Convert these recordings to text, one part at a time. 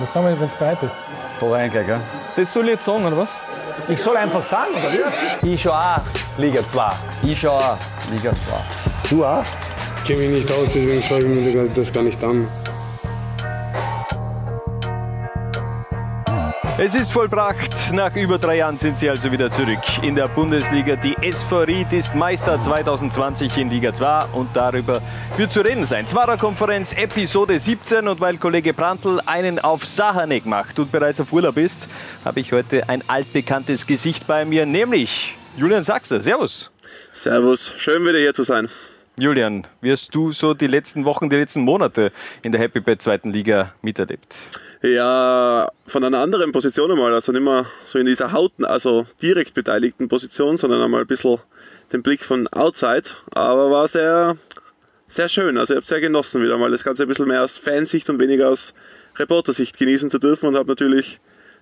Was sagen wir, wenn du bereit bist? Da rein gleich, gell? Das soll ich jetzt sagen, oder was? Ich soll einfach sagen, oder wie? Ich schon auch Liga 2. Ich schon auch Liga 2. Du auch? Ich kenne mich nicht aus, deswegen schaue ich mir das gar nicht an. Es ist vollbracht. Nach über drei Jahren sind sie also wieder zurück in der Bundesliga. Die SV Ried ist Meister 2020 in Liga 2 und darüber wird zu reden sein. Zwarer Konferenz Episode 17 und weil Kollege Brandl einen auf Sahanek macht und bereits auf Urlaub ist, habe ich heute ein altbekanntes Gesicht bei mir, nämlich Julian Sachser. Servus. Servus, schön wieder hier zu sein. Julian, wie hast du so die letzten Wochen, die letzten Monate in der Happy Bad zweiten Liga miterlebt? Ja, von einer anderen Position einmal, also nicht mehr so in dieser Hauten, also direkt beteiligten Position, sondern einmal ein bisschen den Blick von outside. Aber war sehr, sehr schön. Also ich habe sehr genossen, wieder mal das Ganze ein bisschen mehr aus Fansicht und weniger aus Reportersicht genießen zu dürfen und habe natürlich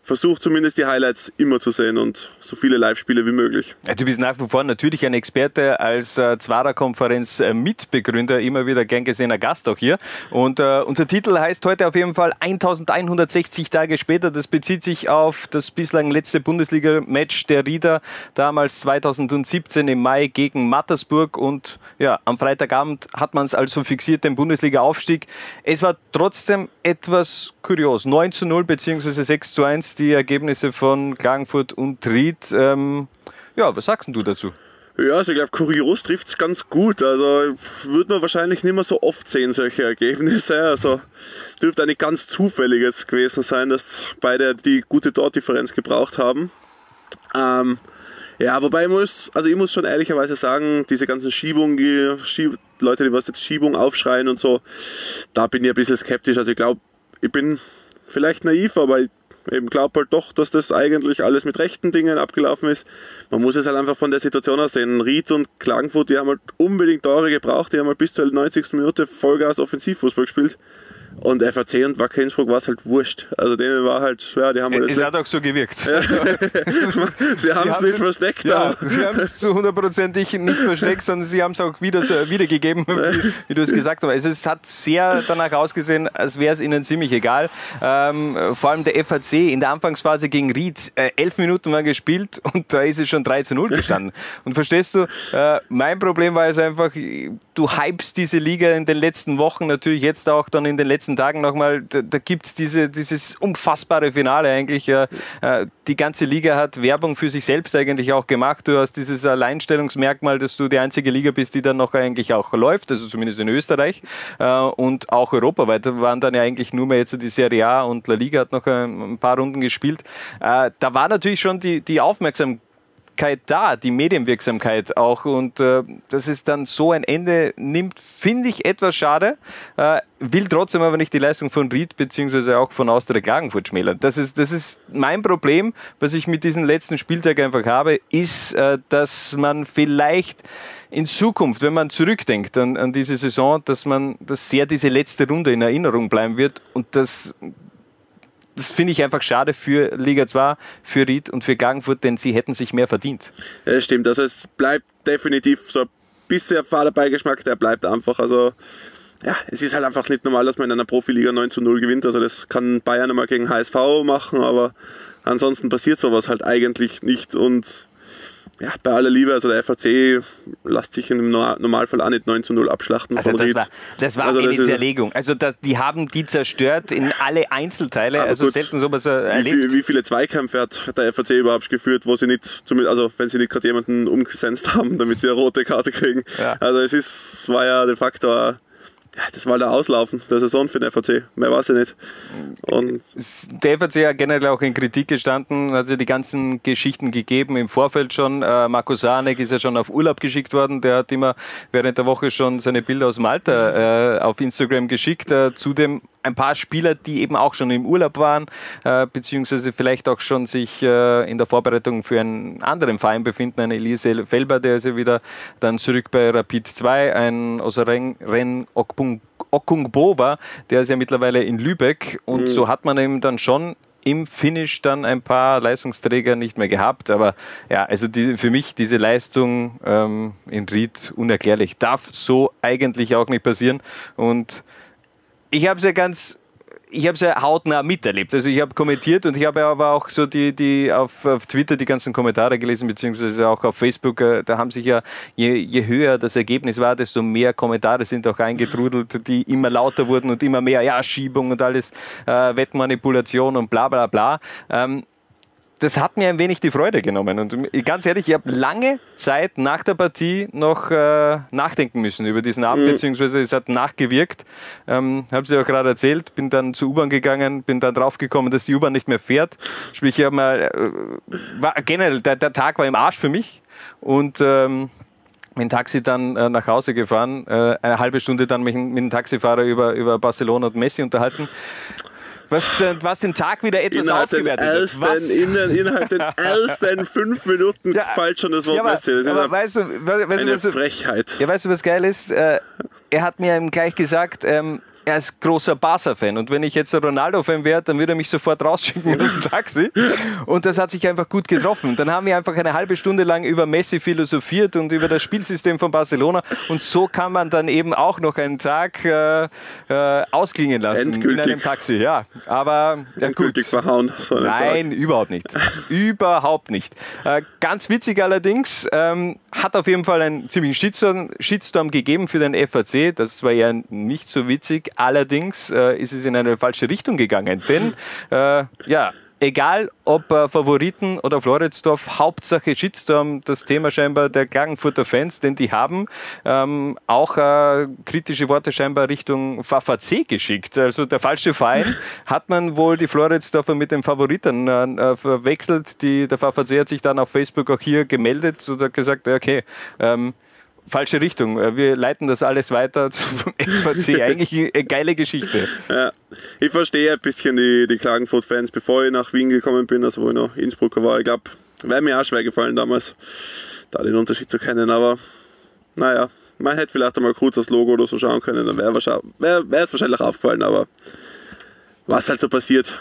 versuche zumindest die Highlights immer zu sehen und so viele Live-Spiele wie möglich. Du bist nach wie vor natürlich ein Experte als äh, Zwarer-Konferenz Mitbegründer, immer wieder gern gesehener Gast auch hier. Und äh, unser Titel heißt heute auf jeden Fall 1160 Tage später. Das bezieht sich auf das bislang letzte Bundesliga-Match der Rieder, damals 2017 im Mai gegen Mattersburg. Und ja, am Freitagabend hat man es also fixiert, den Bundesliga-Aufstieg. Es war trotzdem etwas kurios. 9 zu 0 bzw. 6 zu 1 die Ergebnisse von Klagenfurt und Ried. Ähm, ja, was sagst du dazu? Ja, also ich glaube, kurios trifft es ganz gut. Also würde man wahrscheinlich nicht mehr so oft sehen, solche Ergebnisse. Also dürfte eigentlich ganz zufällig jetzt gewesen sein, dass beide die gute Tortdifferenz gebraucht haben. Ähm, ja, wobei ich muss, also ich muss schon ehrlicherweise sagen, diese ganzen Schiebungen, die Schieb Leute, die was jetzt Schiebung aufschreien und so, da bin ich ein bisschen skeptisch. Also ich glaube, ich bin vielleicht naiv, aber ich eben glaube halt doch, dass das eigentlich alles mit rechten Dingen abgelaufen ist. Man muss es halt einfach von der Situation aus sehen. Ried und Klagenfurt, die haben halt unbedingt Tore gebraucht, die haben halt bis zur 90. Minute Vollgas Offensivfußball gespielt. Und FAC und Wacker Innsbruck war es halt wurscht. Also denen war halt, ja, die haben halt Es hat auch so gewirkt. Ja. sie haben es nicht versteckt. Ja, sie haben es zu hundertprozentig nicht versteckt, sondern sie haben es auch wieder, wiedergegeben, wie, wie, du es gesagt hast. Also es hat sehr danach ausgesehen, als wäre es ihnen ziemlich egal. Ähm, vor allem der FAC in der Anfangsphase gegen Ried, äh, elf Minuten waren gespielt und da ist es schon 3 zu 0 gestanden. Und verstehst du, äh, mein Problem war es einfach, du hypst diese Liga in den letzten Wochen, natürlich jetzt auch dann in den letzten letzten Tagen nochmal, da, da gibt es diese, dieses unfassbare Finale eigentlich. Äh, die ganze Liga hat Werbung für sich selbst eigentlich auch gemacht. Du hast dieses Alleinstellungsmerkmal, dass du die einzige Liga bist, die dann noch eigentlich auch läuft, also zumindest in Österreich äh, und auch europaweit. Da waren dann ja eigentlich nur mehr jetzt die Serie A und La Liga hat noch ein paar Runden gespielt. Äh, da war natürlich schon die, die Aufmerksamkeit Wirksamkeit da, die Medienwirksamkeit auch. Und äh, dass es dann so ein Ende nimmt, finde ich etwas schade. Äh, will trotzdem aber nicht die Leistung von Ried bzw. auch von Austria Klagenfurt schmälern. Das ist, das ist mein Problem, was ich mit diesem letzten Spieltag einfach habe, ist, äh, dass man vielleicht in Zukunft, wenn man zurückdenkt an, an diese Saison, dass man, dass sehr diese letzte Runde in Erinnerung bleiben wird und dass das finde ich einfach schade für Liga 2, für Ried und für Klagenfurt, denn sie hätten sich mehr verdient. Ja, stimmt. Also es bleibt definitiv so ein bisschen fader Beigeschmack, der bleibt einfach. Also ja, es ist halt einfach nicht normal, dass man in einer Profiliga 9 zu 0 gewinnt. Also das kann Bayern einmal gegen HSV machen, aber ansonsten passiert sowas halt eigentlich nicht. Und ja, bei aller Liebe, also der FAC lässt sich im Normalfall auch nicht 9 zu 0 abschlachten also von das Ried. War, das war also eine das Zerlegung. Also das, die haben die zerstört in alle Einzelteile. Aber also gut, selten sowas erlebt. Wie, viel, wie, viele Zweikämpfe hat der FAC überhaupt geführt, wo sie nicht, also wenn sie nicht gerade jemanden umgesetzt haben, damit sie eine rote Karte kriegen. Ja. Also es ist, war ja de facto ja, das war der Auslaufen der Saison für den FAC. Mehr weiß ich nicht. Und der FAC hat generell auch in Kritik gestanden, hat ja die ganzen Geschichten gegeben im Vorfeld schon. Äh, Marco Sanek ist ja schon auf Urlaub geschickt worden. Der hat immer während der Woche schon seine Bilder aus Malta äh, auf Instagram geschickt. Äh, zudem ein paar Spieler, die eben auch schon im Urlaub waren, äh, beziehungsweise vielleicht auch schon sich äh, in der Vorbereitung für einen anderen Verein befinden. Ein Elise Felber, der ist ja wieder dann zurück bei Rapid 2, ein Osaren Ren Okungbo war, der ist ja mittlerweile in Lübeck und mhm. so hat man eben dann schon im Finish dann ein paar Leistungsträger nicht mehr gehabt. Aber ja, also die, für mich diese Leistung ähm, in Ried unerklärlich. Darf so eigentlich auch nicht passieren. Und ich habe es ja ganz ich habe es ja hautnah miterlebt. Also ich habe kommentiert und ich habe aber auch so die, die auf, auf Twitter die ganzen Kommentare gelesen, beziehungsweise auch auf Facebook. Äh, da haben sich ja, je, je höher das Ergebnis war, desto mehr Kommentare sind auch eingetrudelt, die immer lauter wurden und immer mehr, ja, Schiebung und alles, äh, Wettmanipulation und bla bla bla. Ähm, das hat mir ein wenig die Freude genommen. Und ganz ehrlich, ich habe lange Zeit nach der Partie noch äh, nachdenken müssen über diesen Abend, mhm. beziehungsweise es hat nachgewirkt. Ähm, habe es ja auch gerade erzählt, bin dann zur U-Bahn gegangen, bin dann draufgekommen, dass die U-Bahn nicht mehr fährt. Sprich, ich habe mal, äh, war, generell, der, der, Tag war im Arsch für mich und ähm, mit dem Taxi dann äh, nach Hause gefahren, äh, eine halbe Stunde dann mich mit dem Taxifahrer über, über Barcelona und Messi unterhalten was, was den Tag wieder etwas innerhalb aufgewertet den ersten, hat. In den, innerhalb den ersten fünf Minuten ja, fällt schon das Wort ja, aber, Messi. Das ist weißt du, weißt eine du, Frechheit. Ja, weißt du, was geil ist? Äh, er hat mir gleich gesagt, ähm, er ist großer Barca-Fan und wenn ich jetzt ein Ronaldo-Fan wäre, dann würde er mich sofort rausschicken aus dem Taxi. Und das hat sich einfach gut getroffen. Dann haben wir einfach eine halbe Stunde lang über Messi philosophiert und über das Spielsystem von Barcelona und so kann man dann eben auch noch einen Tag äh, äh, ausklingen lassen Endgültig. in einem Taxi. Ja, aber ja, Endgültig gut. verhauen. So Nein, Tag. überhaupt nicht. überhaupt nicht. Äh, ganz witzig allerdings, ähm, hat auf jeden Fall einen ziemlichen Shitstorm, Shitstorm gegeben für den FAC. Das war ja nicht so witzig, Allerdings äh, ist es in eine falsche Richtung gegangen, denn äh, ja, egal ob äh, Favoriten oder Floridsdorf, Hauptsache Shitstorm, das Thema scheinbar der Klagenfurter Fans, denn die haben ähm, auch äh, kritische Worte scheinbar Richtung VVC geschickt. Also der falsche Verein hat man wohl die Floridsdorfer mit den Favoriten äh, verwechselt. Die, der VVC hat sich dann auf Facebook auch hier gemeldet und hat gesagt, okay, ähm, falsche Richtung. Äh, wir leiten das alles weiter zum FAC. Eigentlich eine geile Geschichte. Ja, ich verstehe ein bisschen die, die Klagenfurt-Fans, bevor ich nach Wien gekommen bin, also wo ich noch Innsbrucker war. Ich glaube, wäre mir auch schwer gefallen damals, da den Unterschied zu kennen. Aber naja, man hätte vielleicht einmal kurz das Logo oder so schauen können, dann wäre wär, wär es wahrscheinlich aufgefallen. Aber was halt so passiert.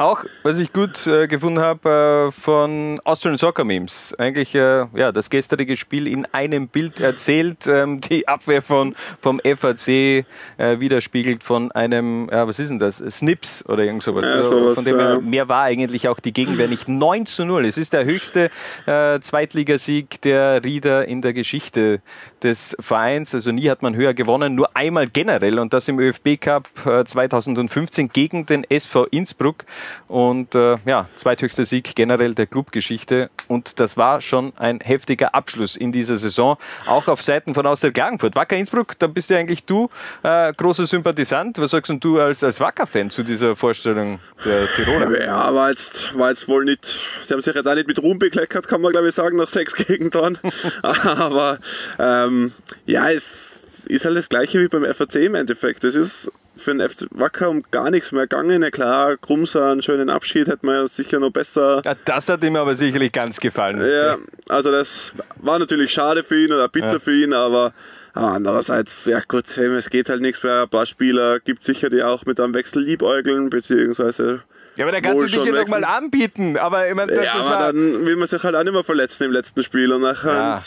Auch, was ich gut äh, gefunden habe, äh, von Austrian Soccer Memes. Eigentlich äh, ja, das gestrige Spiel in einem Bild erzählt, ähm, die Abwehr von, vom FAC äh, widerspiegelt von einem, ja, was ist denn das? Snips oder irgend sowas. Ja, sowas von dem her, mehr war eigentlich auch die Gegenwehr nicht. 9 zu 0. Es ist der höchste äh, Zweitligasieg der Rieder in der Geschichte des Vereins. Also nie hat man höher gewonnen, nur einmal generell und das im ÖFB Cup 2015 äh, gegen den SV Innsbruck. Und äh, ja, zweithöchster Sieg generell der Clubgeschichte. Und das war schon ein heftiger Abschluss in dieser Saison, auch auf Seiten von Austria Klagenfurt. Wacker Innsbruck, da bist ja eigentlich du äh, großer Sympathisant. Was sagst du als, als Wacker-Fan zu dieser Vorstellung der Tiroler? Ja, war jetzt, war jetzt wohl nicht, sie haben sich jetzt auch nicht mit Ruhm bekleckert, kann man glaube ich sagen, nach sechs Gegentoren. Aber ähm, ja, es ist halt das gleiche wie beim FAC im Endeffekt. Das ist für den FC Wacker um gar nichts mehr gegangen. Ja klar, Grumser, einen schönen Abschied hätte man ja sicher noch besser. Ja, das hat ihm aber sicherlich ganz gefallen. Ja, also das war natürlich schade für ihn oder bitter ja. für ihn, aber andererseits, ja gut, es geht halt nichts mehr. Ein paar Spieler gibt es sicher, die auch mit einem Wechsel liebäugeln, beziehungsweise ja, aber da kannst du dich ja nochmal anbieten. Aber, ich mein, das, ja, das aber dann will man sich halt auch nicht mehr verletzen im letzten Spiel. Und nachher ja.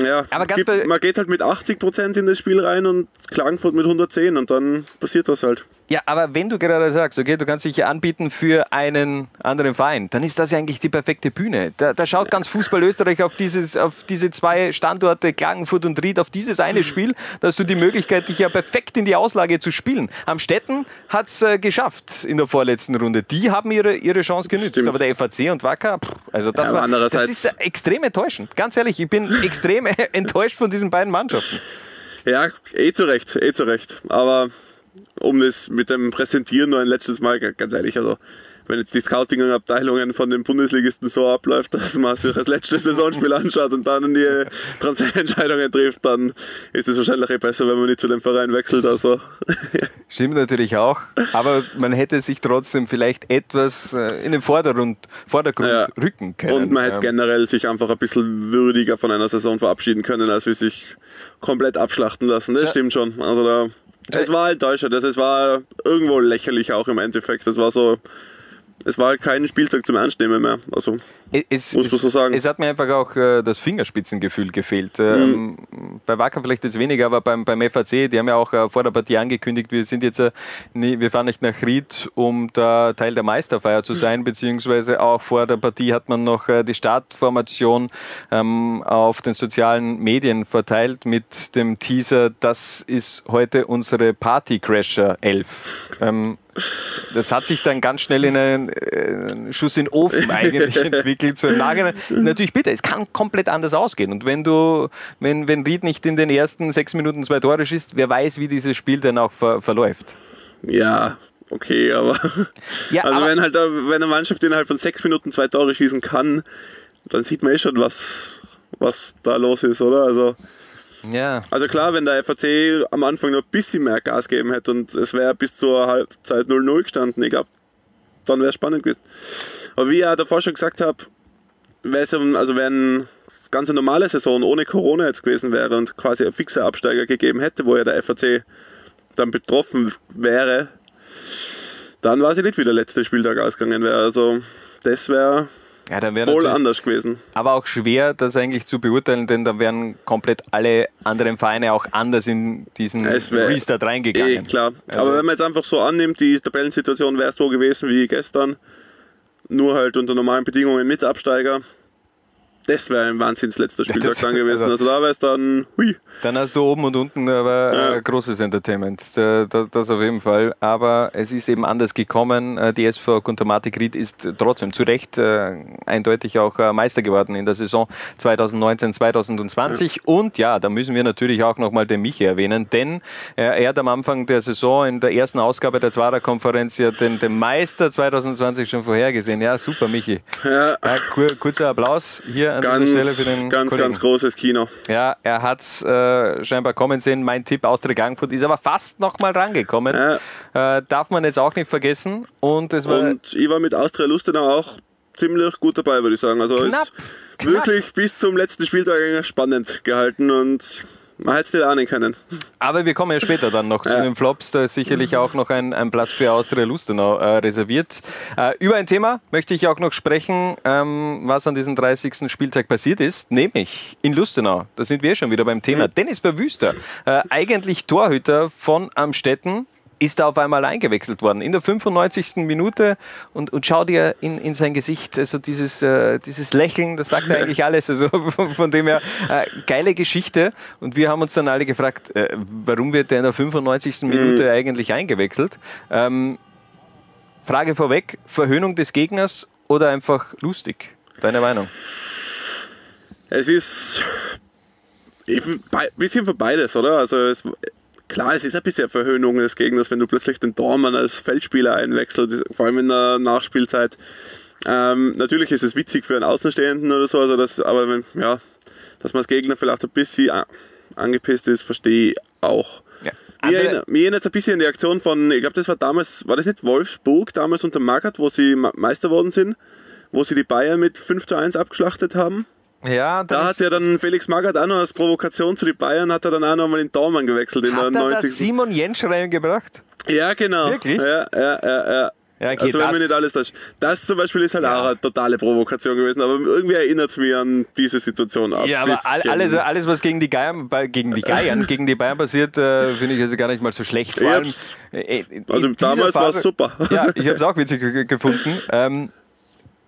Ja, gibt, man geht halt mit 80% in das Spiel rein und Klagenfurt mit 110 und dann passiert das halt. Ja, aber wenn du gerade sagst, okay, du kannst dich ja anbieten für einen anderen Verein, dann ist das ja eigentlich die perfekte Bühne. Da, da schaut ganz Fußball Österreich auf, dieses, auf diese zwei Standorte, Klagenfurt und Ried, auf dieses eine Spiel, da hast du die Möglichkeit, dich ja perfekt in die Auslage zu spielen. Am Städten hat es äh, geschafft in der vorletzten Runde. Die haben ihre, ihre Chance genützt. Stimmt. Aber der FAC und Wacker, pff, also das, ja, war, das ist extrem enttäuschend. Ganz ehrlich, ich bin extrem enttäuscht von diesen beiden Mannschaften. Ja, eh zu Recht, eh zu Recht. Aber um das mit dem Präsentieren nur ein letztes Mal, ganz ehrlich, also wenn jetzt die Scouting-Abteilungen von den Bundesligisten so abläuft, dass man sich das letzte Saisonspiel anschaut und dann die Transferentscheidungen trifft, dann ist es wahrscheinlich eh besser, wenn man nicht zu dem Verein wechselt. Also. Stimmt natürlich auch, aber man hätte sich trotzdem vielleicht etwas äh, in den Vordergrund, Vordergrund ja. rücken können. Und man hätte generell sich einfach ein bisschen würdiger von einer Saison verabschieden können, als wie sich komplett abschlachten lassen. Das ja. stimmt schon. Also da es war enttäuschend, das, es war irgendwo lächerlich auch im Endeffekt. Das war so, es war halt kein Spieltag zum Ernstnehmen mehr. Also es, muss man so sagen. Es hat mir einfach auch äh, das Fingerspitzengefühl gefehlt. Ähm, bei Wacker vielleicht jetzt weniger, aber beim, beim FAC, die haben ja auch äh, vor der Partie angekündigt, wir sind jetzt, äh, nie, wir fahren nicht nach Ried, um da Teil der Meisterfeier zu sein, beziehungsweise auch vor der Partie hat man noch äh, die Startformation ähm, auf den sozialen Medien verteilt mit dem Teaser, das ist heute unsere Partycrasher 11. Ähm, das hat sich dann ganz schnell in einen äh, Schuss in den Ofen eigentlich entwickelt. So im Nachhinein. Natürlich bitte, es kann komplett anders ausgehen. Und wenn du, wenn, wenn Ried nicht in den ersten sechs Minuten zwei Tore schießt, wer weiß, wie dieses Spiel dann auch ver verläuft. Ja, okay, aber, Ja, also aber- wenn halt wenn eine Mannschaft innerhalb von sechs Minuten zwei Tore schießen kann, dann sieht man eh schon, was, was da los ist, oder? Also, Ja. also klar, wenn der FAC am Anfang noch ein bisschen mehr Gas geben hätte und es wäre bis zur Halbzeit 0-0 gestanden, ich glaube, dann wäre es spannend gewesen. Aber wie ich ja davor schon gesagt habe, wäre es also wenn es ganz normale Saison ohne Corona jetzt gewesen wäre und quasi ein fixer Absteiger gegeben hätte, wo ja der FAC dann betroffen wäre, dann weiß ich nicht, wie der letzte Spieltag ausgegangen wäre. Also das wäre ja, dann wäre voll anders gewesen. aber auch schwer, das eigentlich zu beurteilen, denn da wären komplett alle anderen Vereine auch anders in diesen Restart reingegangen. Eh, klar. Also- Aber wenn man jetzt einfach so annimmt, die Tabellensituation wäre so gewesen wie gestern, nur halt unter normalen Bedingungen mit Absteiger, das wäre ein wahnsinns letzter Spieltag Das- dann gewesen. also- Also da wäre es dann, hui. Dann hast du oben und unten aber Ja. äh, großes Entertainment. Da- da- Das auf jeden Fall. Aber es ist eben anders gekommen. Äh, Die SV Kuntermatik Ried ist trotzdem zu Recht äh, eindeutig auch äh, Meister geworden in der Saison 2019-2020. Und ja, da müssen wir natürlich auch nochmal den Michi erwähnen, denn äh, er hat am Anfang der Saison in der ersten Ausgabe der Zwarer-Konferenz ja den, den Meister 2020 schon vorhergesehen. Ja, super, Michi. Ja, Ja, kur kurzer Applaus hier an ganz, dieser Stelle für den ganz, Kollegen. ganz großes Kino. Ja, er hat es äh, scheinbar kommen sehen. Mein Tipp Austria Klagenfurt ist aber fast noch mal rangekommen. Äh, darf man jetzt auch nicht vergessen. Und es war Und ich war mit Austria Lustenau auch ziemlich gut dabei, würde ich sagen. Also Knapp, ist knapp. wirklich bis zum letzten Spieltag spannend gehalten und man hätte es nicht ahnen können. Aber wir kommen ja später dann noch zu Ja. den Flops. Da ist sicherlich auch noch ein, ein Platz für Austria Lustenau äh, reserviert. Äh, über ein Thema möchte ich auch noch sprechen, ähm, was an diesem 30. Spieltag passiert ist, nämlich in Lustenau. Da sind wir schon wieder beim Thema. Dennis Verwüster, äh, eigentlich Torhüter von Amstetten, ist da auf einmal eingewechselt worden in der 95. Minute und, und schau dir in, in sein Gesicht, also dieses, äh, dieses Lächeln, das sagt eigentlich alles. Also von, von dem her, äh, geile Geschichte. Und wir haben uns dann alle gefragt, äh, warum wird der in der 95. Minute eigentlich eingewechselt? Ähm, Frage vorweg, Verhöhnung des Gegners oder einfach lustig? Deine Meinung? Es ist ein bisschen für beides, oder? Also es, klar, es ist ein bisschen Verhöhnung des Gegners, wenn du plötzlich den Dormann als Feldspieler einwechselst, vor allem in der Nachspielzeit. Ähm, natürlich ist es witzig für einen Außenstehenden oder so, also das, aber wenn, ja, dass man als Gegner vielleicht ein bisschen angepisst ist, verstehe ich auch. Ja. Mir, erinnert, es ein bisschen an die Aktion von, ich glaube, das war damals, war das nicht Wolfsburg, damals unter Magath, wo sie Meister worden sind, wo sie die Bayern mit 5 zu 1 abgeschlachtet haben? Ja, Da hat ja dann Felix Magath auch noch als Provokation zu den Bayern, hat er dann auch noch mal den Dormann gewechselt in hat der er da 90. Simon Jentsch reingebracht? Ja, genau. Wirklich? Ja, ja, ja, ja. Ja, okay, also wenn das- mir nicht alles täuscht. Das zum Beispiel ist halt Ja. auch eine totale Provokation gewesen, aber irgendwie erinnert es mich an diese Situation ab. Ja, aber all, alles, alles, was gegen die Bayern, bei- gegen die Geiern, gegen die Bayern passiert, äh, finde ich also gar nicht mal so schlecht. Vor allem, äh, in Also damals war es super. Ja, ich habe es auch witzig ge- gefunden. Ähm,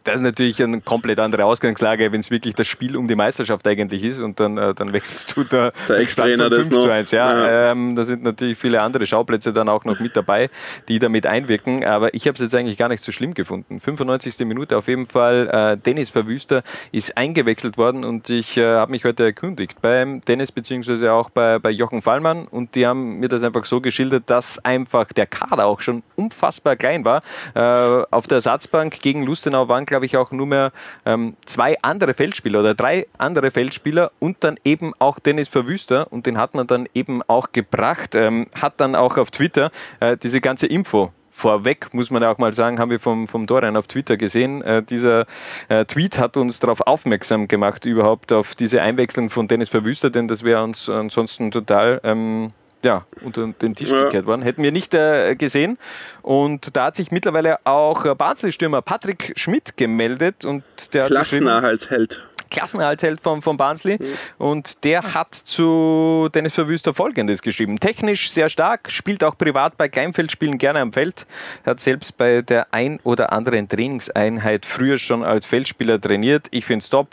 das ist natürlich eine komplett andere Ausgangslage, wenn es wirklich das Spiel um die Meisterschaft eigentlich ist und dann, äh, dann wechselst du da Der Ex-Trainer das 5 zu noch. 1. Ja, Ja. Ähm, da sind natürlich viele andere Schauplätze dann auch noch mit dabei, die damit einwirken. Aber ich habe es jetzt eigentlich gar nicht so schlimm gefunden. 95. Minute auf jeden Fall. Äh, Dennis Verwüster ist eingewechselt worden und ich äh, habe mich heute erkundigt beim Dennis beziehungsweise auch bei, bei Jochen Fallmann und die haben mir das einfach so geschildert, dass einfach der Kader auch schon unfassbar klein war. Äh, auf der Ersatzbank gegen Lustenau waren, glaube ich, auch nur mehr ähm, zwei andere Feldspieler oder drei andere Feldspieler und dann eben auch Dennis Verwüster und den hat man dann eben auch gebracht, ähm, hat dann auch auf Twitter äh, diese ganze Info Vorweg muss man ja auch mal sagen, haben wir vom, vom Dorian auf Twitter gesehen. Äh, dieser äh, Tweet hat uns darauf aufmerksam gemacht, überhaupt auf diese Einwechslung von Dennis Verwüster, denn das wäre uns ansonsten total ähm, ja, unter den Tisch Ja. gekehrt worden. Hätten wir nicht äh, gesehen. Und da hat sich mittlerweile auch äh, Barnsley-Stürmer Patrick Schmidt gemeldet. Und der Klassenerhaltsheld. Klassenerhaltsheld von, von Barnsley. Und der hat zu Dennis Verwüster Folgendes geschrieben. Technisch sehr stark, spielt auch privat bei Kleinfeldspielen gerne am Feld. Hat selbst bei der ein oder anderen Trainingseinheit früher schon als Feldspieler trainiert. Ich finde es top,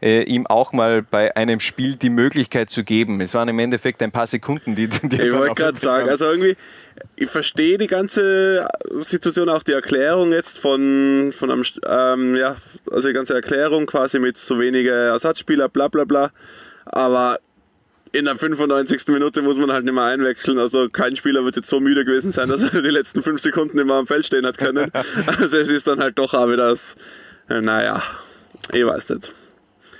äh, ihm auch mal bei einem Spiel die Möglichkeit zu geben. Es waren im Endeffekt ein paar Sekunden, die, die Ich wollte gerade sagen, also irgendwie, ich verstehe die ganze Situation, auch die Erklärung jetzt von, von einem, ähm, ja, also die ganze Erklärung quasi mit so wenige Ersatzspieler, bla bla bla. Aber in der 95. Minute muss man halt nicht mehr einwechseln. Also kein Spieler wird jetzt so müde gewesen sein, dass er die letzten fünf Sekunden immer am Feld stehen hat können. Also es ist dann halt doch auch wieder das, äh, naja, ich weiß nicht.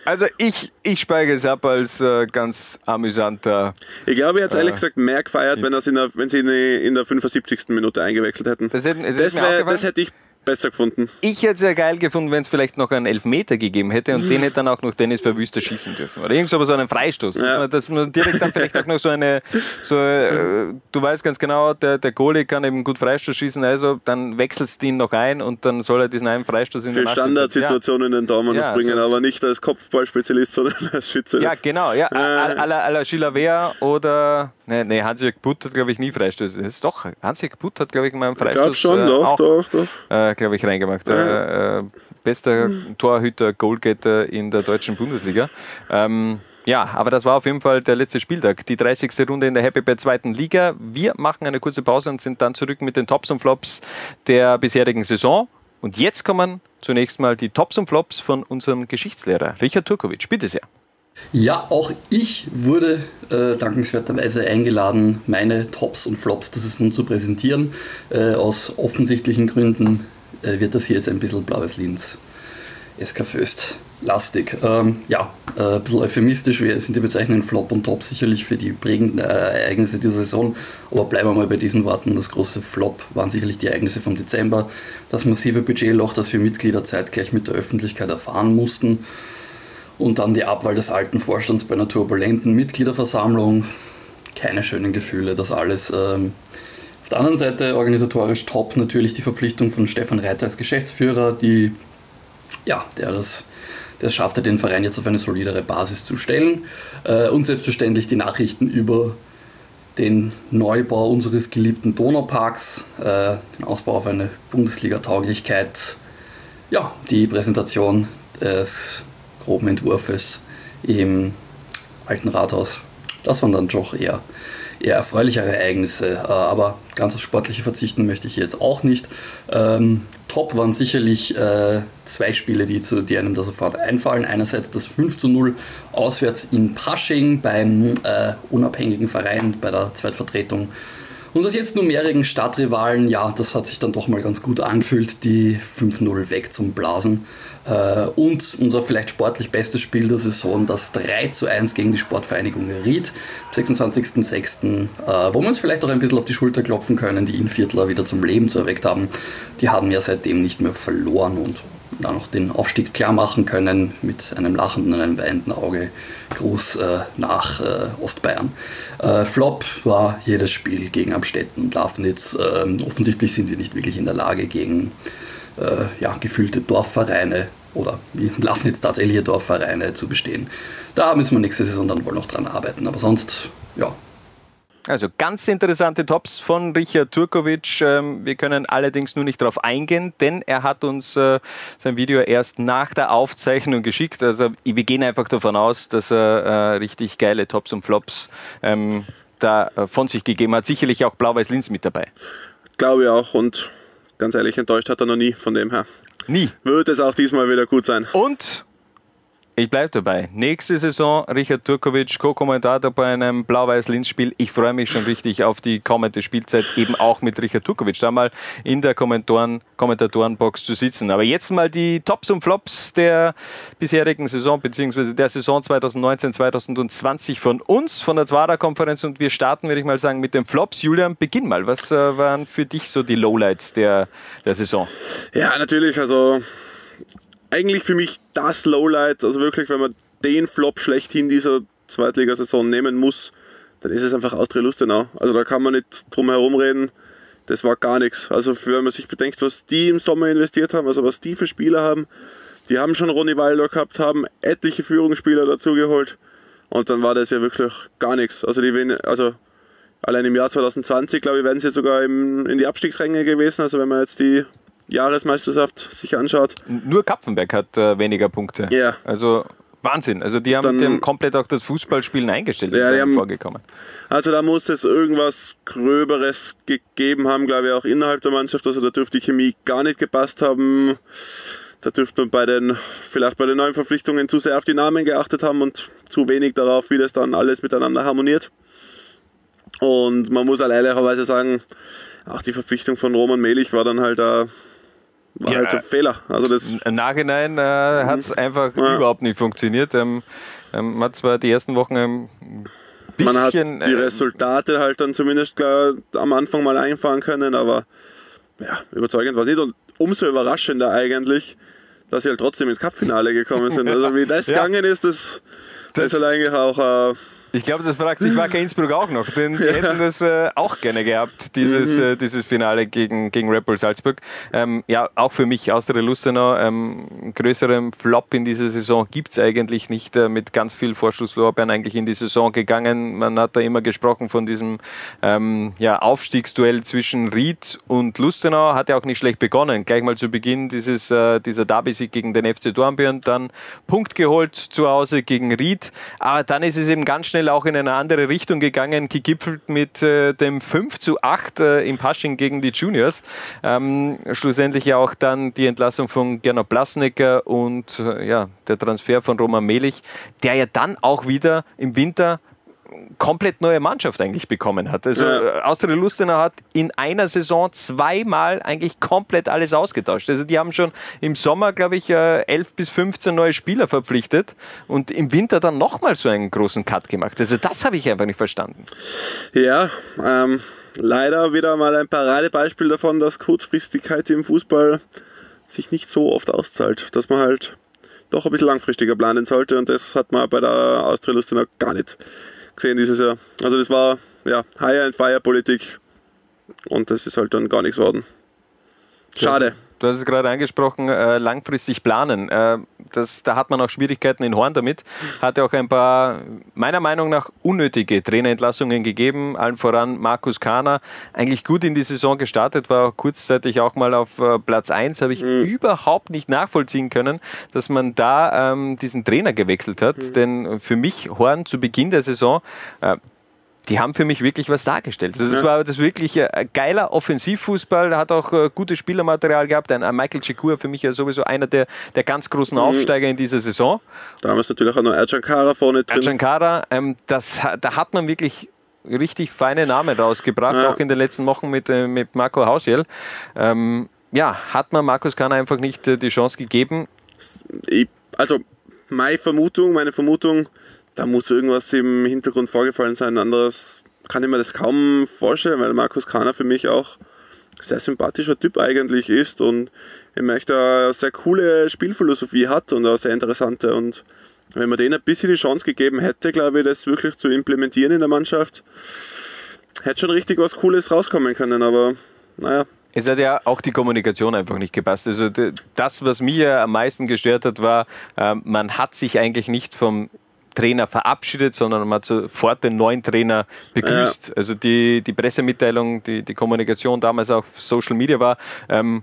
Also ich, ich speichere es ab als äh, ganz amüsanter Ich glaube, ich hätte Äh, ehrlich gesagt mehr gefeiert, wenn, in der, wenn sie in, die, in der 75. Minute eingewechselt hätten. Das hätten- das das, wär, das hätte ich besser gefunden. Ich hätte es ja geil gefunden, wenn es vielleicht noch einen Elfmeter gegeben hätte und den hätte dann auch noch Dennis Verwüster schießen dürfen. Oder irgend so aber so einen Freistoß. Dass, Ja. man, dass man direkt dann vielleicht auch noch so eine, so, äh, du weißt ganz genau, der, der Goalie kann eben gut Freistoß schießen, also dann wechselst du ihn noch ein und dann soll er diesen einen Freistoß in Für Nachspielzeit- Standardsituationen den Daumen Ja, noch bringen, so- aber nicht als Kopfballspezialist, sondern als Schütze. Ja, ja genau. Ja, Äh. à la, la Chilavert oder, nee, nee Hans-Jörg Butt hat, glaube ich, nie Freistöße. Das ist doch, Hans-Jörg Butt hat, glaube ich, mal einen ich Freistoß glaube schon, äh, doch, auch doch, doch. äh, glaube ich, reingemacht. Äh, äh, bester Torhüter, Goalgetter in der deutschen Bundesliga. Ähm, ja, aber das war auf jeden Fall der letzte Spieltag, die 30. Runde in der Happy Bad zweiten Liga. Wir machen eine kurze Pause und sind dann zurück mit den Tops und Flops der bisherigen Saison. Und jetzt kommen zunächst mal die Tops und Flops von unserem Geschichtslehrer Richard Turkovic. Bitte sehr. Ja, auch ich wurde äh, dankenswerterweise eingeladen, meine Tops und Flops dieses nun zu präsentieren. Äh, aus offensichtlichen Gründen wird das hier jetzt ein bisschen blaues Linz. Eskaföst lastig. Ähm, ja, äh, ein bisschen euphemistisch sind die Bezeichnungen Flop und Top sicherlich für die prägenden äh, Ereignisse dieser Saison. Aber bleiben wir mal bei diesen Worten. Das große Flop waren sicherlich die Ereignisse vom Dezember. Das massive Budgetloch, das wir Mitglieder zeitgleich mit der Öffentlichkeit erfahren mussten. Und dann die Abwahl des alten Vorstands bei einer turbulenten Mitgliederversammlung. Keine schönen Gefühle, das alles. Ähm, der anderen Seite organisatorisch top natürlich die Verpflichtung von Stefan Reiter als Geschäftsführer, die, ja, der das der schaffte, den Verein jetzt auf eine solidere Basis zu stellen. Äh, und selbstverständlich die Nachrichten über den Neubau unseres geliebten Donauparks, äh, den Ausbau auf eine Bundesliga-Tauglichkeit, ja, die Präsentation des groben Entwurfs im alten Rathaus. Das waren dann doch eher, eher erfreulichere Ereignisse. Äh, Aber ganz auf Sportliche verzichten möchte ich jetzt auch nicht. Ähm, top waren sicherlich äh, zwei Spiele, die, zu, die einem da sofort einfallen. Einerseits das 5 zu 0 auswärts in Pasching beim äh, unabhängigen Verein bei der Zweitvertretung unseres jetzt nummerigen Stadtrivalen, ja, das hat sich dann doch mal ganz gut angefühlt, die 5-0 weg zum Blasen. Äh, und unser vielleicht sportlich bestes Spiel der Saison, das 3 zu 1 gegen die Sportvereinigung Ried, am 26.06., äh, wo wir uns vielleicht auch ein bisschen auf die Schulter klopfen können, die Inviertler wieder zum Leben zu erweckt haben. Die haben ja seitdem nicht mehr verloren und dann noch den Aufstieg klar machen können mit einem lachenden und einem weinenden Auge. Gruß äh, nach äh, Ostbayern. Äh, Flop war jedes Spiel gegen Amstetten und Lafnitz. Ähm, offensichtlich sind wir nicht wirklich in der Lage, gegen äh, ja, gefühlte Dorfvereine oder wie Lafnitz tatsächliche Dorfvereine zu bestehen. Da müssen wir nächste Saison dann wohl noch dran arbeiten. Aber sonst, ja, Also ganz interessante Tops von Richard Turkovic. Ähm, Wir können allerdings nur nicht darauf eingehen, denn er hat uns äh, sein Video erst nach der Aufzeichnung geschickt. Also wir gehen einfach davon aus, dass er äh, richtig geile Tops und Flops ähm, da äh, von sich gegeben hat. Sicherlich auch Blau-Weiß-Linz mit dabei. Glaube ich auch und ganz ehrlich, enttäuscht hat er noch nie von dem her. Nie. Wird es auch diesmal wieder gut sein. Und ich bleibe dabei. Nächste Saison Richard Turkovic, Co-Kommentator bei einem Blau-Weiß-Linz-Spiel. Ich freue mich schon richtig auf die kommende Spielzeit, eben auch mit Richard Turkovic, da mal in der Kommentatoren, Kommentatorenbox zu sitzen. Aber jetzt mal die Tops und Flops der bisherigen Saison, beziehungsweise der Saison 2019, 2020 von uns, von der Zwara-Konferenz. Und wir starten, würde ich mal sagen, mit den Flops. Julian, beginn mal. Was äh, waren für dich so die Lowlights der, der Saison? Ja, natürlich, also eigentlich für mich das Lowlight, also wirklich, wenn man den Flop schlechthin dieser Zweitligasaison nehmen muss, dann ist es einfach Austria Lustenau. Also da kann man nicht drum herum reden. Das war gar nichts. Also wenn man sich bedenkt, was die im Sommer investiert haben, also was die für Spieler haben, die haben schon Ronny Weiler gehabt, haben etliche Führungsspieler dazugeholt und dann war das ja wirklich gar nichts. Also die also allein im Jahr 2020, glaube ich, werden sie sogar im, in die Abstiegsränge gewesen. Also wenn man jetzt die Jahresmeisterschaft sich anschaut. Nur Kapfenberg hat äh, weniger Punkte. Ja. Also Wahnsinn. Also die haben, Dann, die haben komplett auch das Fußballspielen eingestellt. Ja, die haben, vorgekommen. Also da muss es irgendwas Gröberes gegeben haben, glaube ich, auch innerhalb der Mannschaft. Also da dürfte die Chemie gar nicht gepasst haben. Da dürfte man bei den, vielleicht bei den neuen Verpflichtungen zu sehr auf die Namen geachtet haben und zu wenig darauf, wie das dann alles miteinander harmoniert. Und man muss halt ehrlicherweise sagen, auch die Verpflichtung von Roman Melich war dann halt ein war ja, halt ein Fehler. Also das Im Nachhinein äh, hat es einfach ja. überhaupt nicht funktioniert. Ähm, ähm, man hat zwar die ersten Wochen ein bisschen. Man hat die äh, Resultate halt dann zumindest klar, am Anfang mal einfahren können, aber ja, überzeugend war es nicht. Und umso überraschender eigentlich, dass sie halt trotzdem ins Cupfinale gekommen sind. Also wie das ja. gegangen ist, das, das, ist halt eigentlich auch. Äh, ich glaube, das fragt sich Wacker Innsbruck auch noch, denn die ja. hätten das äh, auch gerne gehabt, dieses, mhm. äh, dieses Finale gegen, gegen Red Bull Salzburg. Ähm, ja, auch für mich, Austria Lustenau, ähm, größeren Flop in dieser Saison gibt es eigentlich nicht, äh, mit ganz viel Vorschusslorbeeren eigentlich in die Saison gegangen. Man hat da immer gesprochen von diesem ähm, ja, Aufstiegsduell zwischen Ried und Lustenau, hat ja auch nicht schlecht begonnen. Gleich mal zu Beginn dieses, äh, dieser Derby-Sieg gegen den FC Dornbirn, dann Punkt geholt zu Hause gegen Ried, aber dann ist es eben ganz schnell schnell auch in eine andere Richtung gegangen, gegipfelt mit äh, dem 5 zu 8 äh, im Pasching gegen die Juniors. Ähm, schlussendlich ja auch dann die Entlassung von Gernot Blasnecker und äh, ja, der Transfer von Roman Melich, der ja dann auch wieder im Winter komplett neue Mannschaft eigentlich bekommen hat. Also ja. Äh, Austria Lustenau hat in einer Saison zweimal eigentlich komplett alles ausgetauscht. Also die haben schon im Sommer, glaube ich, 11 äh, bis 15 neue Spieler verpflichtet und im Winter dann nochmal so einen großen Cut gemacht. Also das habe ich einfach nicht verstanden. Ja, ähm, leider wieder mal ein Paradebeispiel davon, dass Kurzfristigkeit im Fußball sich nicht so oft auszahlt, dass man halt doch ein bisschen langfristiger planen sollte und das hat man bei der Austria Lustenau gar nicht gesehen dieses Jahr. Also das war ja Hire and Fire Politik und das ist halt dann gar nichts geworden. Schade. Du hast es gerade angesprochen, äh, langfristig planen. Äh, das, da hat man auch Schwierigkeiten in Horn damit. Hat ja auch ein paar, meiner Meinung nach, unnötige Trainerentlassungen gegeben. Allen voran Markus Kahner. Eigentlich gut in die Saison gestartet, war kurzzeitig auch mal auf äh, Platz 1. Habe ich mhm. überhaupt nicht nachvollziehen können, dass man da ähm, diesen Trainer gewechselt hat. Mhm. Denn für mich Horn zu Beginn der Saison äh, die haben für mich wirklich was dargestellt. Also das ja. war das wirklich ein geiler Offensivfußball, hat auch äh, gutes Spielermaterial gehabt. Ein, ein Michael Chikur für mich ja sowieso einer der, der ganz großen mhm. Aufsteiger in dieser Saison. Damals natürlich auch noch Ercan Kara vorne drin. Ercan Kara, ähm, das, da hat man wirklich richtig feine Namen rausgebracht, ja. auch in den letzten Wochen mit, äh, mit Marco Hausjell. Ähm, ja, hat man Markus Kahn einfach nicht äh, die Chance gegeben? Ich, also meine Vermutung, meine Vermutung, da muss irgendwas im Hintergrund vorgefallen sein. Anderes kann ich mir das kaum vorstellen, weil Markus Kahner für mich auch sehr sympathischer Typ eigentlich ist und ich möchte eine sehr coole Spielphilosophie hat und eine sehr interessante. Und wenn man denen ein bisschen die Chance gegeben hätte, glaube ich, das wirklich zu implementieren in der Mannschaft, hätte schon richtig was Cooles rauskommen können. Aber naja, es hat ja auch die Kommunikation einfach nicht gepasst. Also das, was mir am meisten gestört hat, war, ähm, man hat sich eigentlich nicht vom Trainer verabschiedet, sondern man hat sofort den neuen Trainer begrüßt. Ja. Also die, die Pressemitteilung, die, die Kommunikation damals auf Social Media war, ähm,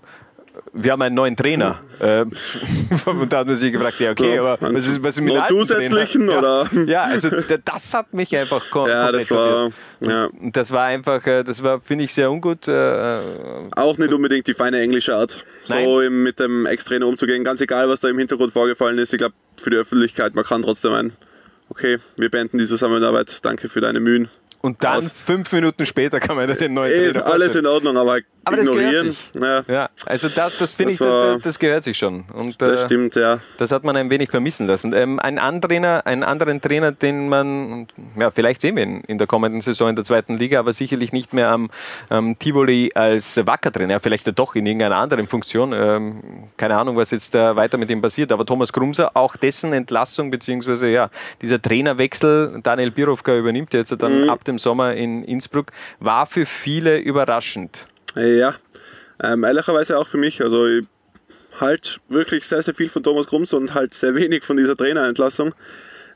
wir haben einen neuen Trainer. Ähm, und da hat man sich gefragt, ja, okay, aber was ist, was ist mit Noch zusätzlichen Trainer? oder? Ja, ja, also das hat mich einfach ja, das war, ja. Das war einfach, äh, das war, finde ich, sehr ungut. Äh, Auch nicht unbedingt die feine englische Art, so Nein. mit dem Ex-Trainer umzugehen. Ganz egal, was da im Hintergrund vorgefallen ist. Ich glaube, für die Öffentlichkeit, man kann trotzdem ein okay, wir beenden die Zusammenarbeit, danke für deine Mühen. Und dann aus. fünf Minuten später kann man den neuen Ey, Trainer Alles in Ordnung, aber, aber ignorieren. Ja. ja. also das, das finde ich, das, das, gehört sich schon. Und, das äh, stimmt, ja. Das hat man ein wenig vermissen lassen. Ähm, ein Trainer, einen anderen Trainer, den man, ja, vielleicht sehen wir ihn in der kommenden Saison in der zweiten Liga, aber sicherlich nicht mehr am ähm, Tivoli als Wacker-Trainer, vielleicht ja doch in irgendeiner anderen Funktion. Ähm, keine Ahnung, was jetzt äh, weiter mit ihm passiert. Aber Thomas Krumser, auch dessen Entlassung, beziehungsweise ja, dieser Trainerwechsel, Daniel Birovka übernimmt jetzt dann mhm. ab dem Sommer in Innsbruck war für viele überraschend. Ja, ähm, ehrlicherweise auch für mich. Also ich halt wirklich sehr, sehr viel von Thomas Grums und halt sehr wenig von dieser Trainerentlassung,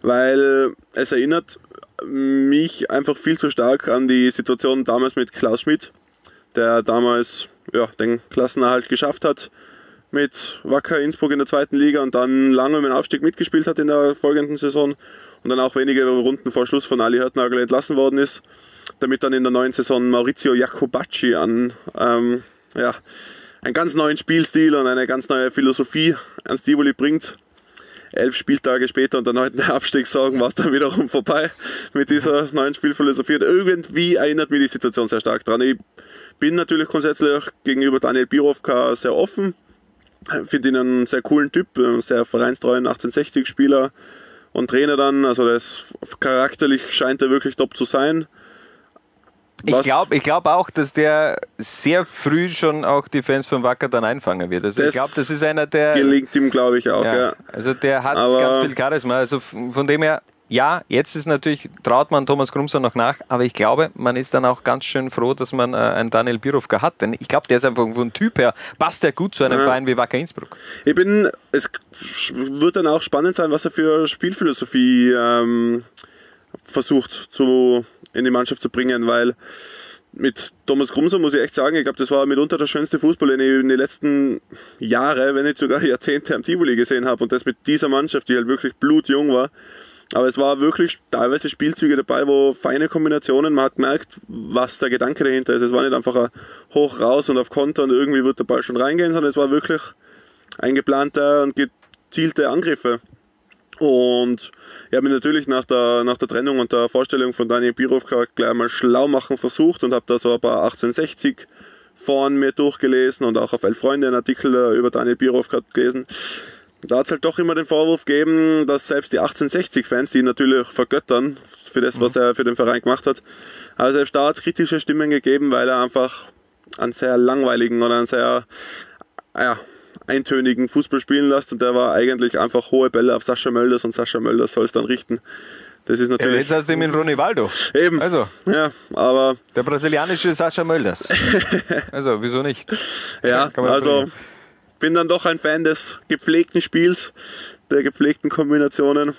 weil es erinnert mich einfach viel zu stark an die Situation damals mit Klaus Schmidt, der damals ja, den Klassenerhalt geschafft hat mit Wacker Innsbruck in der zweiten Liga und dann lange um den Aufstieg mitgespielt hat in der folgenden Saison und dann auch wenige Runden vor Schluss von Ali Hörtnagel entlassen worden ist, damit dann in der neuen Saison Maurizio Jacobacci an ähm, ja, einen ganz neuen Spielstil und eine ganz neue Philosophie ans Tivoli bringt. Elf Spieltage später und erneut eine Abstiegssorgen war es dann wiederum vorbei mit dieser neuen Spielphilosophie. Und irgendwie erinnert mich die Situation sehr stark daran. Ich bin natürlich grundsätzlich gegenüber Daniel Birovka sehr offen. Finde ihn einen sehr coolen Typ, sehr vereinstreuen 1860-Spieler und Trainer dann. Also das charakterlich scheint er wirklich top zu sein. Ich glaube ich glaub auch, dass der sehr früh schon auch die Fans von Wacker dann einfangen wird. Also ich glaube, das ist einer, der. Gelingt ihm, glaube ich, auch, ja. ja. Also der hat aber ganz viel Charisma. Also von dem her, ja, jetzt ist natürlich, traut man Thomas Grumser noch nach, aber ich glaube, man ist dann auch ganz schön froh, dass man äh, einen Daniel Birovka hat, denn ich glaube, der ist einfach von Typ her, passt der gut zu einem ja. Verein wie Wacker Innsbruck. Ich bin, es wird dann auch spannend sein, was er für Spielphilosophie ähm, versucht zu in die Mannschaft zu bringen, weil mit Thomas Grumser muss ich echt sagen, ich glaube, das war mitunter der schönste Fußball, den ich in den letzten Jahren, wenn nicht sogar Jahrzehnte am Tivoli gesehen habe und das mit dieser Mannschaft, die halt wirklich blutjung war. Aber es war wirklich teilweise Spielzüge dabei, wo feine Kombinationen, man hat gemerkt, was der Gedanke dahinter ist. Es war nicht einfach ein hoch raus und auf Konter und irgendwie wird der Ball schon reingehen, sondern es war wirklich eingeplante und gezielte Angriffe. Und ich habe mich natürlich nach der, nach der Trennung und der Vorstellung von Daniel Birovka gleich mal schlau machen versucht und habe da so ein paar 1860 von mir durchgelesen und auch auf Elf Freunde einen Artikel äh, über Daniel Birovka gelesen. Da hat es halt doch immer den Vorwurf gegeben, dass selbst die 1860-Fans, die ihn natürlich vergöttern für das, was mhm. er für den Verein gemacht hat, aber selbst da hat es kritische Stimmen gegeben, weil er einfach einen sehr langweiligen oder einen sehr ja, eintönigen Fußball spielen lässt und der war eigentlich einfach hohe Bälle auf Sascha Mölders und Sascha Mölders soll es dann richten. Das ist natürlich. Ja, jetzt hast du mit Ronaldo. Eben. Also. Ja, aber. Der brasilianische Sascha Mölders. also, wieso nicht? Ja, also bin dann doch ein Fan des gepflegten Spiels, der gepflegten Kombinationen.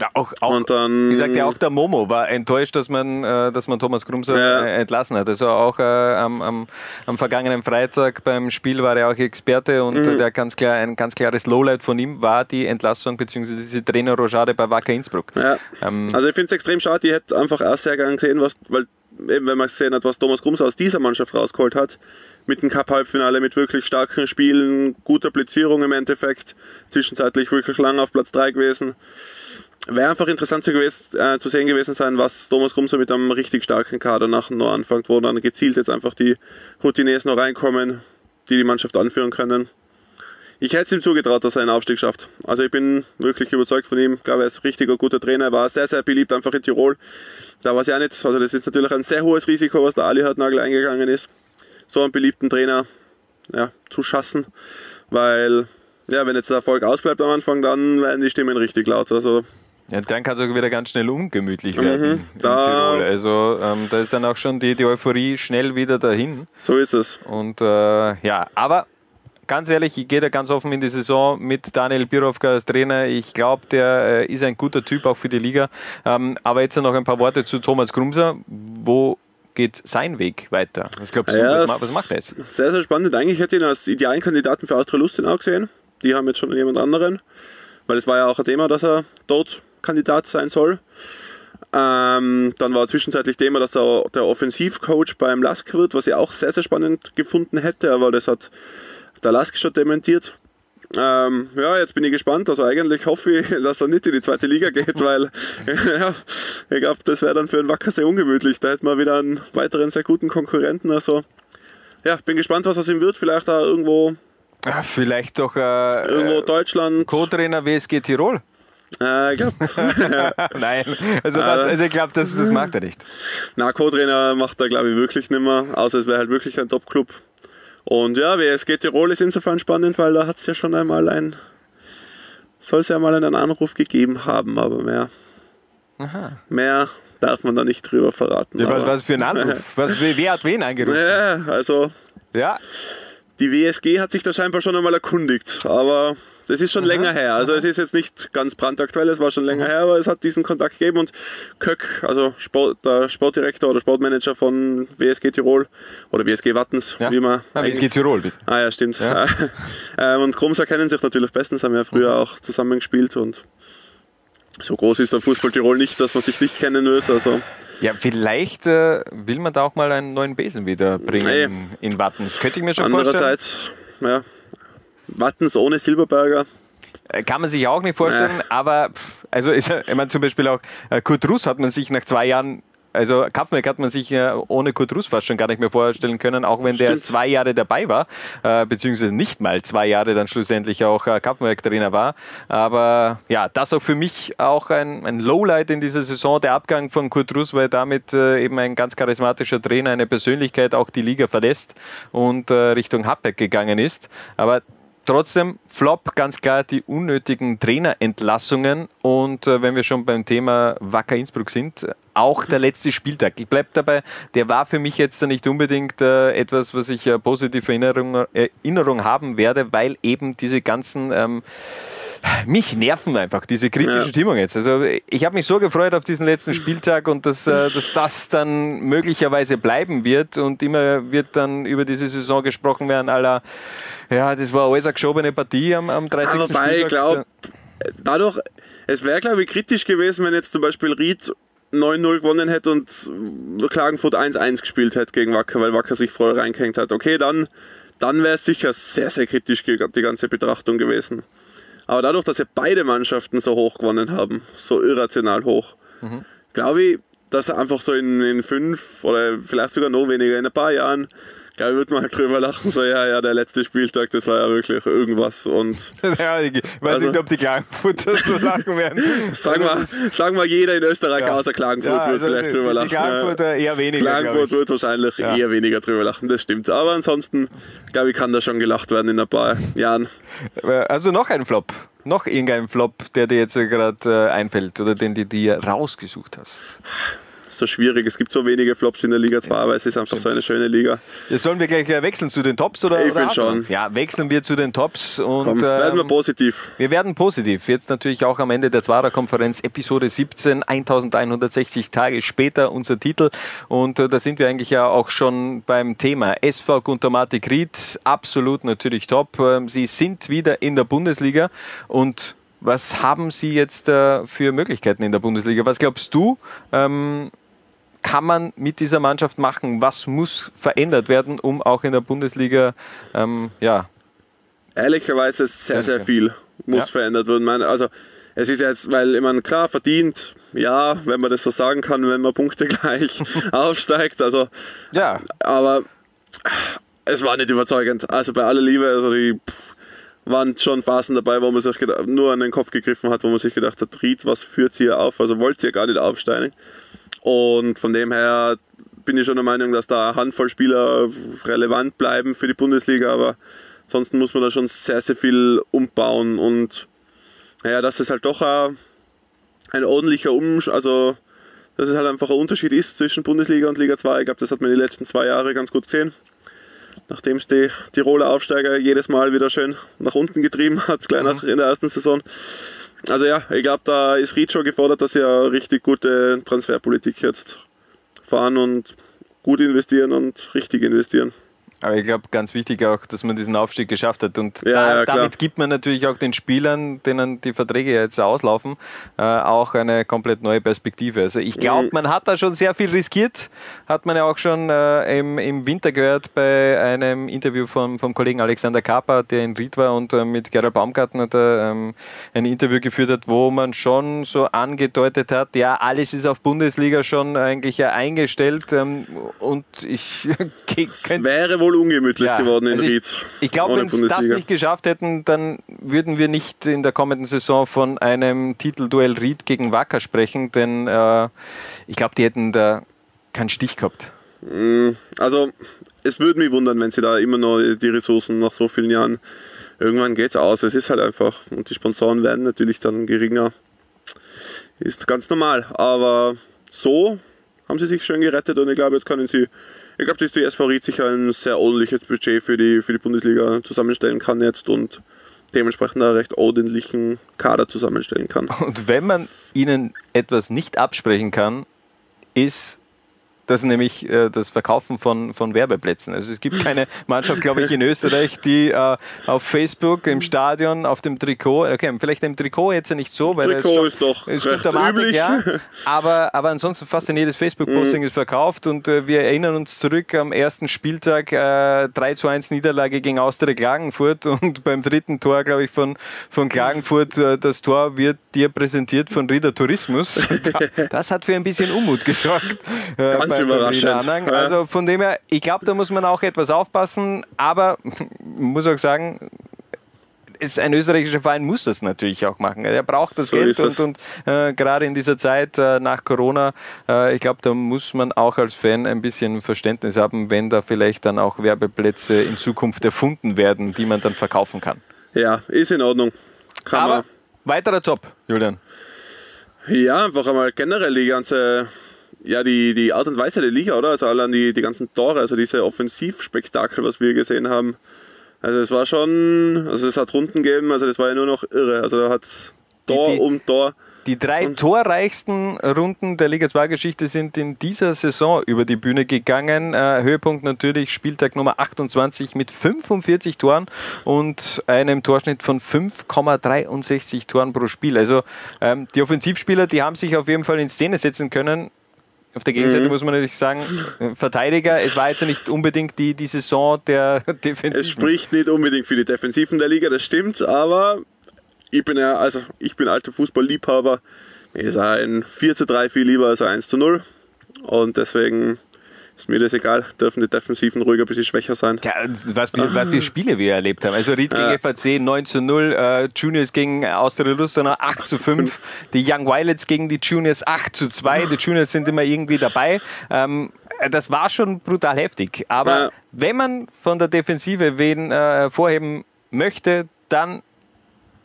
Ja, auch, auch, und dann, ich sag ja auch der Momo war enttäuscht, dass man, äh, dass man Thomas Grumser ja. Äh, entlassen hat. Also auch äh, am, am, am, vergangenen Freitag beim Spiel war er auch Experte und mhm. der ganz klar, ein ganz klares Lowlight von ihm war die Entlassung bzw. diese Trainerrochade bei Wacker Innsbruck. Ja. Ähm, also ich finde es extrem schade, ich hätte einfach erst sehr gern gesehen, was, weil eben wenn man gesehen hat, was Thomas Grumser aus dieser Mannschaft rausgeholt hat, mit dem Cup-Halbfinale, mit wirklich starken Spielen, guter Platzierung im Endeffekt, zwischenzeitlich wirklich lang auf Platz 3 gewesen wäre einfach interessant zu, gewesen, äh, zu, sehen gewesen sein, was Thomas Grumser mit einem richtig starken Kader nach noch anfängt, wo dann gezielt jetzt einfach die Routiniers noch reinkommen, die die Mannschaft anführen können. Ich hätte es ihm zugetraut, dass er einen Aufstieg schafft. Also ich bin wirklich überzeugt von ihm. Ich glaube, er ist ein richtiger guter Trainer. Er war sehr, sehr beliebt einfach in Tirol. Da war es ja nicht. Also das ist natürlich ein sehr hohes Risiko, was der Ali Hartnagel eingegangen ist. So einen beliebten Trainer ja, zu schassen. Weil, ja, wenn jetzt der Erfolg ausbleibt am Anfang, dann werden die Stimmen richtig laut. Also ja, dann kann es auch wieder ganz schnell ungemütlich mhm, werden in Tirol. Also ähm, da ist dann auch schon die, die Euphorie schnell wieder dahin. So ist es. Und äh, ja, aber ganz ehrlich, ich gehe da ganz offen in die Saison mit Daniel Birovka als Trainer. Ich glaube, der äh, ist ein guter Typ auch für die Liga. Ähm, aber jetzt noch ein paar Worte zu Thomas Grumser. Wo geht sein Weg weiter? Was glaubst du, ja, was, was, macht er jetzt? Sehr, sehr spannend. Eigentlich hätte ich ihn als idealen Kandidaten für Austria Lustenau gesehen. Die haben jetzt schon jemand anderen. Weil es war ja auch ein Thema, dass er dort Kandidat sein soll. Ähm, dann war zwischenzeitlich Thema, dass er der Offensivcoach beim Lask wird, was ich auch sehr, sehr spannend gefunden hätte, aber das hat der Lask schon dementiert. Ähm, ja, jetzt bin ich gespannt. Also eigentlich hoffe ich, dass er nicht in die zweite Liga geht, weil ja, ich glaube, das wäre dann für einen Wacker sehr ungemütlich. Da hätten wir wieder einen weiteren sehr guten Konkurrenten. Also ja, bin gespannt, was aus ihm wird. Vielleicht da irgendwo. Ja, vielleicht doch äh, irgendwo Deutschland. Co-Trainer WSG Tirol. Äh, glaub. Nein, also, das, also ich glaube, das, das macht er nicht. Na, Co-Trainer macht er, glaube ich, wirklich nicht mehr, außer es wäre halt wirklich ein Top-Club. Und ja, WSG Tirol ist insofern spannend, weil da hat es ja schon einmal ein, soll es ja mal einen Anruf gegeben haben, aber mehr, Aha. mehr darf man da nicht drüber verraten. Ja, was, aber- was für ein Anruf? Was, wer hat wen angerufen? Ja, also Ja, die WSG hat sich da scheinbar schon einmal erkundigt, aber das ist schon länger her. Also es ist jetzt nicht ganz brandaktuell, es war schon länger her, aber es hat diesen Kontakt gegeben und Köck, also Sport, der Sportdirektor oder Sportmanager von WSG Tirol oder WSG Wattens, ja. wie man Ah, es eigentlich- geht Tirol, bitte. Ah ja, stimmt. Ja. ähm, und Krumser kennen sich natürlich bestens, haben ja früher auch zusammen gespielt und so groß ist der Fußball Tirol nicht, dass man sich nicht kennen wird. Also Ja, vielleicht äh, will man da auch mal einen neuen Besen wieder bringen Nee. in Wattens. Könnte ich mir schon vorstellen. andererseits, ja, Wattens ohne Silberberger. Äh, Kann man sich auch nicht vorstellen, aber pff, also ist, ich meine zum Beispiel auch äh, Kurt Russ hat man sich nach zwei Jahren, also Kampfmeck hat man sich äh, ohne Kurt Russ fast schon gar nicht mehr vorstellen können, auch wenn der Stimmt. zwei Jahre dabei war, äh, beziehungsweise nicht mal zwei Jahre dann schlussendlich auch äh, Kampfmeck-Trainer war. Aber ja, das auch für mich auch ein, ein Lowlight in dieser Saison, der Abgang von Kurt Russ, weil damit äh, eben ein ganz charismatischer Trainer, eine Persönlichkeit auch die Liga verlässt und äh, Richtung Happek gegangen ist. Aber Trotzdem Flop, ganz klar die unnötigen Trainerentlassungen und äh, wenn wir schon beim Thema Wacker Innsbruck sind, auch der letzte Spieltag. Ich bleibe dabei, der war für mich jetzt nicht unbedingt äh, etwas, was ich äh, positive Erinnerung, Erinnerung haben werde, weil eben diese ganzen ähm, mich nerven einfach diese kritische Ja. Stimmung jetzt. Also ich habe mich so gefreut auf diesen letzten Spieltag und dass, äh, dass das dann möglicherweise bleiben wird und immer wird dann über diese Saison gesprochen werden, aller ja, das war alles eine geschobene Partie am, am 30. Aber wobei, ich Spieltag. glaube, dadurch, es wäre, glaube ich, kritisch gewesen, wenn jetzt zum Beispiel Ried 9-0 gewonnen hätte und Klagenfurt 1-1 gespielt hätte gegen Wacker, weil Wacker sich voll reingehängt hat. Okay, dann, dann wäre es sicher sehr, sehr kritisch die ganze Betrachtung gewesen. Aber dadurch, dass ja beide Mannschaften so hoch gewonnen haben, so irrational hoch, glaube ich, dass einfach so in, in fünf oder vielleicht sogar noch weniger, in ein paar Jahren, ich, wird man halt drüber lachen, so ja, ja, der letzte Spieltag, das war ja wirklich irgendwas und ja, ich weiß Also- nicht, ob die Klagenfurter so lachen werden. Sagen wir, sagen wir, jeder in Österreich Ja. außer Klagenfurt Ja, wird also vielleicht die- drüber die lachen. Klagenfurter eher weniger, Klagenfurt wird wahrscheinlich Ja. eher weniger drüber lachen, das stimmt. Aber ansonsten, glaube ich, kann da schon gelacht werden in ein paar Jahren. Also noch ein Flop. Noch irgendein Flop, der dir jetzt gerade äh, einfällt oder den du dir rausgesucht hast. So schwierig, es gibt so wenige Flops in der Liga 2, aber es ist einfach so eine schöne Liga. Jetzt sollen wir gleich äh, wechseln zu den Tops oder? Ich oder find Arsenal? schon. Ja, wechseln wir zu den Tops und Komm, werden wir ähm, positiv. Wir werden positiv. Jetzt natürlich auch am Ende der Zwarer-Konferenz, Episode 17, 1160 Tage später, unser Titel. Und äh, da sind wir eigentlich ja auch schon beim Thema. SV Guntermatik Ried, absolut natürlich top. Ähm, Sie sind wieder in der Bundesliga. Und was haben Sie jetzt äh, für Möglichkeiten in der Bundesliga? Was glaubst du? Ähm, kann man mit dieser Mannschaft machen? Was muss verändert werden, um auch in der Bundesliga ähm, ja, Ehrlicherweise sehr, sehr viel muss Ja. verändert werden. Also es ist jetzt, weil ich meine, klar verdient, ja, wenn man das so sagen kann, wenn man Punkte gleich aufsteigt. Also ja, aber es war nicht überzeugend. Also bei aller Liebe, also die pff, waren schon Phasen dabei, wo man sich nur an den Kopf gegriffen hat, wo man sich gedacht hat, Ried, was führt sie hier auf? Also wollt ihr gar nicht aufsteigen. Und von dem her bin ich schon der Meinung, dass da eine Handvoll Spieler relevant bleiben für die Bundesliga, aber ansonsten muss man da schon sehr, sehr viel umbauen und naja, dass es halt doch ein, ein ordentlicher Um, also dass es halt einfach ein Unterschied ist zwischen Bundesliga und Liga 2. Ich glaube, das hat man die letzten zwei Jahre ganz gut gesehen. Nachdem es die Tiroler Aufsteiger jedes Mal wieder schön nach unten getrieben hat, gleich nach in der ersten Saison. Also ja, ich glaube, da ist Ried gefordert, dass sie eine richtig gute Transferpolitik jetzt fahren und gut investieren und richtig investieren. Aber ich glaube, ganz wichtig auch, dass man diesen Aufstieg geschafft hat. Und Ja, da, ja, damit gibt man natürlich auch den Spielern, denen die Verträge jetzt auslaufen, äh, auch eine komplett neue Perspektive. Also ich glaube, Mhm. man hat da schon sehr viel riskiert. Hat man ja auch schon äh, im, im Winter gehört bei einem Interview vom, vom Kollegen Alexander Kappa, der in Ried war und äh, mit Gerald Baumgartner da, ähm, ein Interview geführt hat, wo man schon so angedeutet hat, ja, alles ist auf Bundesliga schon eigentlich ja eingestellt. Ähm, und ich könnte wäre wohl ungemütlich Ja, geworden in also Ried. Ich, ich glaube, wenn sie das nicht geschafft hätten, dann würden wir nicht in der kommenden Saison von einem Titelduell Ried gegen Wacker sprechen, denn äh, ich glaube, die hätten da keinen Stich gehabt. Also, es würde mich wundern, wenn sie da immer noch die Ressourcen nach so vielen Jahren. Irgendwann geht es aus. Es ist halt einfach. Und die Sponsoren werden natürlich dann geringer. Ist ganz normal. Aber so haben sie sich schön gerettet und ich glaube, jetzt können sie, ich glaube, dass die SV Ried sich ein sehr ordentliches Budget für die, für die Bundesliga zusammenstellen kann jetzt und dementsprechend einen recht ordentlichen Kader zusammenstellen kann. Und wenn man ihnen etwas nicht absprechen kann, ist das ist nämlich äh, das Verkaufen von, von Werbeplätzen. Also es gibt keine Mannschaft, glaube ich, in Österreich, die äh, auf Facebook, im Stadion, auf dem Trikot, okay, vielleicht im Trikot jetzt ja nicht so, weil Trikot ist, doch ist recht üblich. Ja, aber, aber ansonsten fast in jedes Facebook-Posting Mhm. ist verkauft und äh, wir erinnern uns zurück am ersten Spieltag äh, 3 zu 1 Niederlage gegen Austria Klagenfurt und beim dritten Tor, glaube ich, von, von Klagenfurt, äh, das Tor wird dir präsentiert von Rieder Tourismus. Das hat für ein bisschen Unmut gesorgt. Äh, Ganz überraschend. Ja. Also von dem her, ich glaube, da muss man auch etwas aufpassen, aber muss auch sagen, ist ein österreichischer Verein muss das natürlich auch machen. Er braucht das So Geld und, und äh, gerade in dieser Zeit äh, nach Corona, äh, ich glaube, da muss man auch als Fan ein bisschen Verständnis haben, wenn da vielleicht dann auch Werbeplätze in Zukunft erfunden werden, die man dann verkaufen kann. Ja, ist in Ordnung. Kann Aber weiterer Top, Julian. Ja, einfach einmal generell die ganze, ja, die, die Art und Weise der Liga, oder? Also allein die, die ganzen Tore, also diese Offensivspektakel, was wir gesehen haben. Also es war schon, also es hat Runden gegeben, also das war ja nur noch irre. Also da hat Tor Die- die- um Tor. Die drei torreichsten Runden der Liga 2-Geschichte sind in dieser Saison über die Bühne gegangen. Äh, Höhepunkt natürlich Spieltag Nummer 28 mit 45 Toren und einem Torschnitt von 5,63 Toren pro Spiel. Also ähm, die Offensivspieler, die haben sich auf jeden Fall in Szene setzen können. Auf der Gegenseite muss man natürlich sagen, äh, Verteidiger, es war jetzt nicht unbedingt die, die Saison der Es Defensiven. spricht nicht unbedingt für die Defensiven der Liga, das stimmt, aber ich bin ja, also ich bin alter Fußballliebhaber. Mir ist ein 4 zu 3 viel lieber als ein 1 zu 0. Und deswegen ist mir das egal, dürfen die Defensiven ruhig ein bisschen schwächer sein. Ja, was für, was für Spiele wir erlebt haben. Also Ried gegen FAC 9 zu 0, äh, Juniors gegen Austria Lustenau 8 zu 5, die Young Violets gegen die Juniors 8 zu 2. Die Juniors sind immer irgendwie dabei. Ähm, das war schon brutal heftig. Aber Ja. wenn man von der Defensive wen äh, hervorheben möchte, dann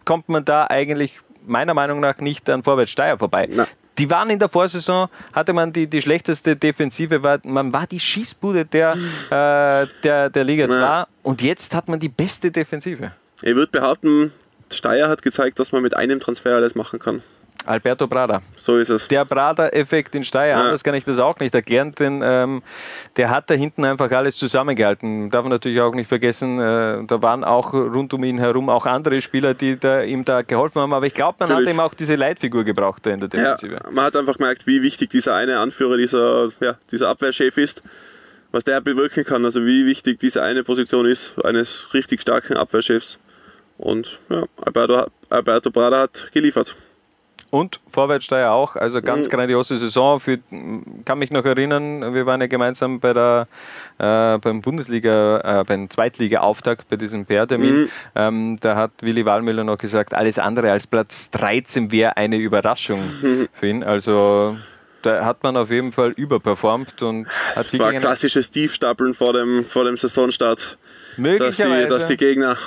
kommt man da eigentlich meiner Meinung nach nicht an Vorwärts Steyr vorbei. Na. Die waren in der Vorsaison, hatte man die, die schlechteste Defensive, war, man war die Schießbude der, äh, der, der Liga 2 Ja. und jetzt hat man die beste Defensive. Ich würde behaupten, Steyr hat gezeigt, dass man mit einem Transfer alles machen kann. Alberto Brada. So ist es. Der Brada-Effekt in Steyr, Ja. anders kann ich das auch nicht erklären, denn ähm, der hat da hinten einfach alles zusammengehalten. Darf man natürlich auch nicht vergessen, äh, da waren auch rund um ihn herum auch andere Spieler, die da, ihm da geholfen haben, aber ich glaube, man hat Natürlich. ihm auch diese Leitfigur gebraucht da in der Ja, Defensive. man hat einfach gemerkt, wie wichtig dieser eine Anführer, dieser, ja, dieser Abwehrchef ist, was der bewirken kann. Also wie wichtig diese eine Position ist, eines richtig starken Abwehrchefs. Und ja, Alberto, Alberto Brada hat geliefert. Und Vorwärtssteier auch, also Mhm. ganz grandiose Saison. Für, kann mich noch erinnern, wir waren ja gemeinsam bei der, äh, beim Bundesliga, äh, beim Zweitliga-Auftakt bei diesem PR-Termin. Mhm. Ähm, da hat Willi Wallmüller noch gesagt, alles andere als Platz 13 wäre eine Überraschung Mhm. für ihn. Also da hat man auf jeden Fall überperformt und hat Es war klassisches Tiefstapeln vor dem, vor dem Saisonstart, dass die, möglicherweise, dass die Gegner